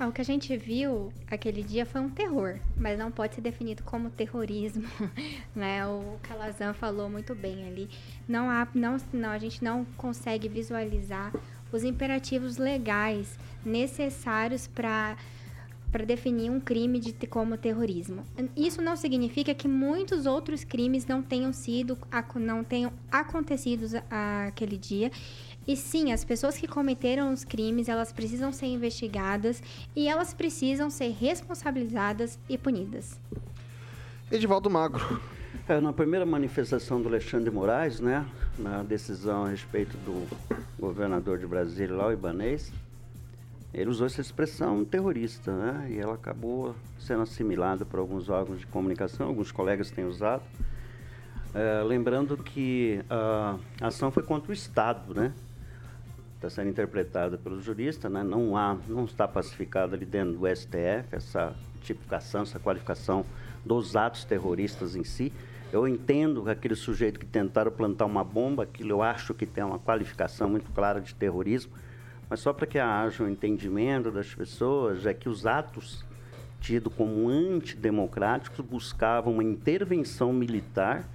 Ah, o que a gente viu aquele dia foi um terror, mas não pode ser definido como terrorismo, né? O Calazan falou muito bem ali. Não há, não, não, a gente não consegue visualizar os imperativos legais necessários para para definir um crime de como terrorismo. Isso não significa que muitos outros crimes não tenham sido não tenham acontecido aquele dia e sim, as pessoas que cometeram os crimes, elas precisam ser investigadas e elas precisam ser responsabilizadas e punidas. Edivaldo Magro. É, na primeira manifestação do Alexandre Moraes, né, na decisão a respeito do governador de Brasília, lá o Ibanês, ele usou essa expressão terrorista, né, e ela acabou sendo assimilada por alguns órgãos de comunicação, alguns colegas têm usado. É, lembrando que a ação foi contra o Estado, né? Está sendo interpretada pelo jurista, né? não há, não está pacificada ali dentro do STF essa tipificação, essa qualificação dos atos terroristas em si. Eu entendo que aquele sujeito que tentaram plantar uma bomba, aquilo eu acho que tem uma qualificação muito clara de terrorismo, mas só para que haja um entendimento das pessoas, é que os atos tidos como antidemocráticos buscavam uma intervenção militar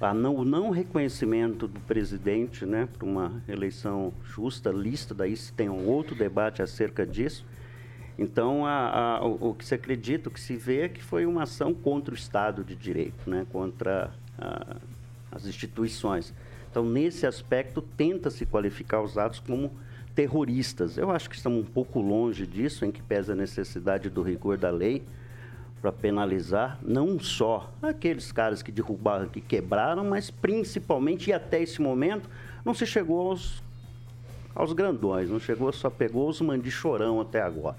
a não, o não reconhecimento do presidente né, para uma eleição justa, lista, daí se tem um outro debate acerca disso. Então, a, a, o, o, que se acredita, o que se vê é que foi uma ação contra o Estado de Direito, né, contra a, as instituições. Então, nesse aspecto, tenta-se qualificar os atos como terroristas. Eu acho que estamos um pouco longe disso, em que pesa a necessidade do rigor da lei para penalizar não só aqueles caras que derrubaram, que quebraram, mas principalmente e até esse momento não se chegou aos, aos grandões, não chegou, só pegou os mandichorão até agora.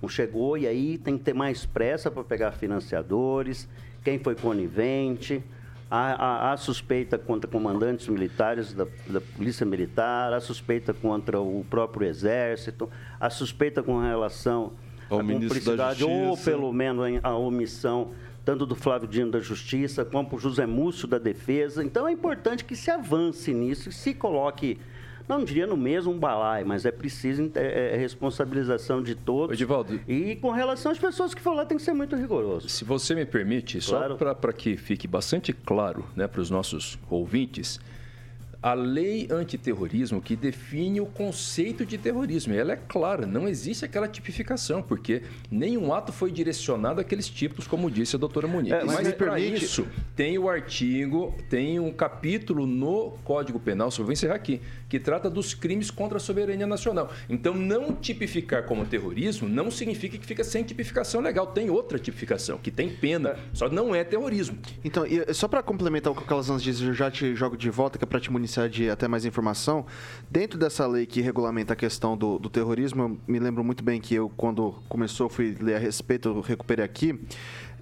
Não chegou e aí tem que ter mais pressa para pegar financiadores, quem foi conivente, a, a, suspeita contra comandantes militares da, da, Polícia Militar, a suspeita contra o próprio Exército, a suspeita com relação a cumplicidade ou pelo menos a omissão tanto do Flávio Dino da Justiça, como do José Múcio da Defesa. Então é importante que se avance nisso e se coloque não diria no mesmo balaio, mas é preciso é, é, responsabilização de todos. Edivaldo. E com relação às pessoas que foram lá, tem que ser muito rigoroso. Se você me permite, claro. só para que fique bastante claro né, para os nossos ouvintes, a lei antiterrorismo que define o conceito de terrorismo. E ela é clara, não existe aquela tipificação, porque nenhum ato foi direcionado àqueles tipos, como disse a doutora Monique. É, mas mas para permite... isso, tem o artigo, tem um capítulo no Código Penal, só vou encerrar aqui, que trata dos crimes contra a soberania nacional. Então, não tipificar como terrorismo não significa que fica sem tipificação legal. Tem outra tipificação, que tem pena, é. só não é terrorismo. Então, só para complementar o que o Calazans diz, eu já te jogo de volta, que é para te municiar de até mais informação, dentro dessa lei que regulamenta a questão do, do terrorismo, eu me lembro muito bem que eu, quando começou, fui ler a respeito, eu recuperei aqui.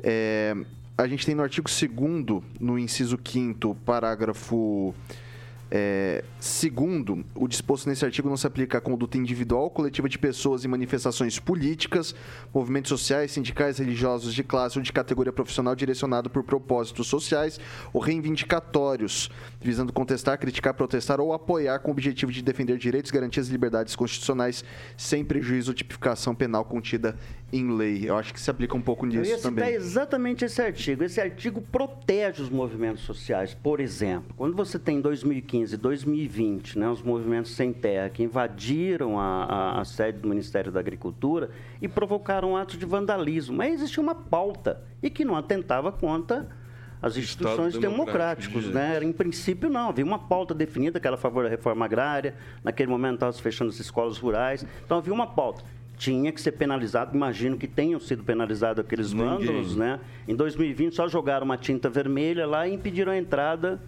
É, a gente tem no artigo 2 no inciso 5 parágrafo é, segundo, o disposto nesse artigo não se aplica à conduta individual coletiva de pessoas em manifestações políticas, movimentos sociais, sindicais, religiosos de classe ou de categoria profissional direcionado por propósitos sociais ou reivindicatórios, visando contestar, criticar, protestar ou apoiar com o objetivo de defender direitos, garantias e liberdades constitucionais sem prejuízo ou tipificação penal contida em lei. Eu acho que se aplica um pouco nisso Eu ia também. exatamente esse artigo. Esse artigo protege os movimentos sociais. Por exemplo, quando você tem 2015 e 2020, né, os movimentos sem terra que invadiram a, a, a sede do Ministério da Agricultura e provocaram atos de vandalismo. Mas existia uma pauta e que não atentava contra as instituições democráticas, né? Em princípio, não. Havia uma pauta definida que era a favor da reforma agrária. Naquele momento, estava se fechando as escolas rurais. Então, havia uma pauta tinha que ser penalizado. Imagino que tenham sido penalizados aqueles vândalos, né? Em 2020 só jogaram uma tinta vermelha lá e impediram a entrada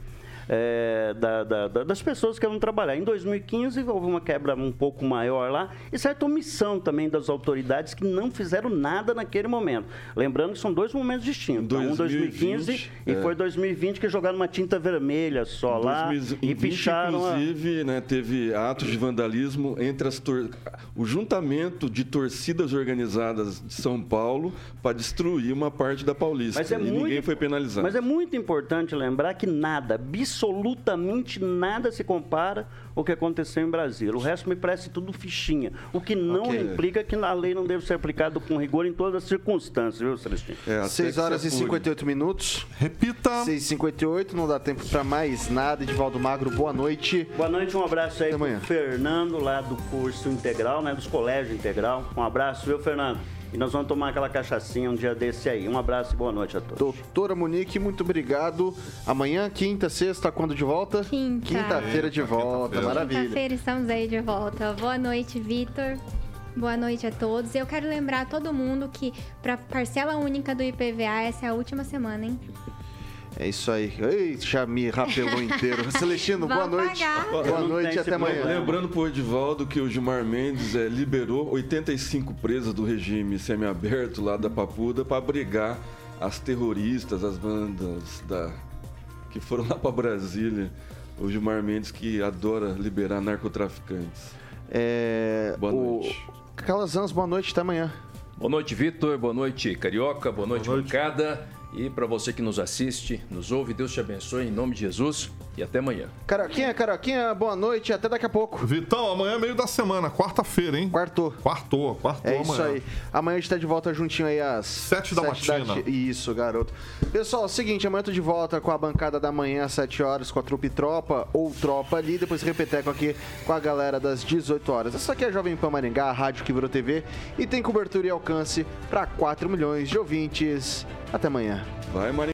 é, da, da, das pessoas que vão trabalhar. Em 2015 houve uma quebra um pouco maior lá e certa omissão também das autoridades que não fizeram nada naquele momento. Lembrando que são dois momentos distintos. 2020, um 2015 é. e foi 2020 que jogaram uma tinta vermelha só lá 2020, e picharam. Inclusive, a... né, teve atos de vandalismo entre as tor... o juntamento de torcidas organizadas de São Paulo para destruir uma parte da Paulista. Mas é e muito... ninguém foi penalizado. Mas é muito importante lembrar que nada, absolutamente nada se compara ao que aconteceu em Brasília. O resto me parece tudo fichinha. O que não okay. implica que a lei não deve ser aplicada com rigor em todas as circunstâncias, viu, Celestino? É, 6 horas e 58 minutos. Repita. 6 e 58 não dá tempo para mais nada. Edivaldo Magro, boa noite. Boa noite, um abraço aí para Fernando, lá do curso integral, né, dos colégios integral. Um abraço, viu, Fernando? E nós vamos tomar aquela cachaçinha um dia desse aí. Um abraço e boa noite a todos. Doutora Monique, muito obrigado. Amanhã, quinta, sexta, quando de volta? Quinta. Quinta-feira de volta, Quinta maravilha. Quinta-feira estamos aí de volta. Boa noite, Vitor. Boa noite a todos. Eu quero lembrar a todo mundo que para parcela única do IPVA essa é a última semana, hein? É isso aí. Ei, já me rapelou inteiro. Celestino, boa noite. Pagar. Boa noite e até amanhã. Lembrando pro Edivaldo que o Gilmar Mendes é, liberou 85 presas do regime semiaberto lá da Papuda para abrigar as terroristas, as bandas da que foram lá para Brasília. O Gilmar Mendes que adora liberar narcotraficantes. É, boa noite. O... Calazans, boa noite, até amanhã. Boa noite, Vitor. Boa noite, Carioca. Boa noite, boa noite. bancada. E para você que nos assiste, nos ouve, Deus te abençoe em nome de Jesus e até amanhã. Caroquinha, Caroquinha, boa noite até daqui a pouco. Vitão, amanhã é meio da semana, quarta-feira, hein? Quartou. Quartou, quartou É isso amanhã. aí. Amanhã a gente tá de volta juntinho aí às... Sete da matina. Da... Isso, garoto. Pessoal, é o seguinte, amanhã eu tô de volta com a bancada da manhã às 7 horas com a trupe Tropa ou Tropa ali, depois repeteco aqui com a galera das 18 horas. Essa aqui é a Jovem Pan Maringá, a rádio que virou TV e tem cobertura e alcance para 4 milhões de ouvintes. Até amanhã. Vai, Maringá.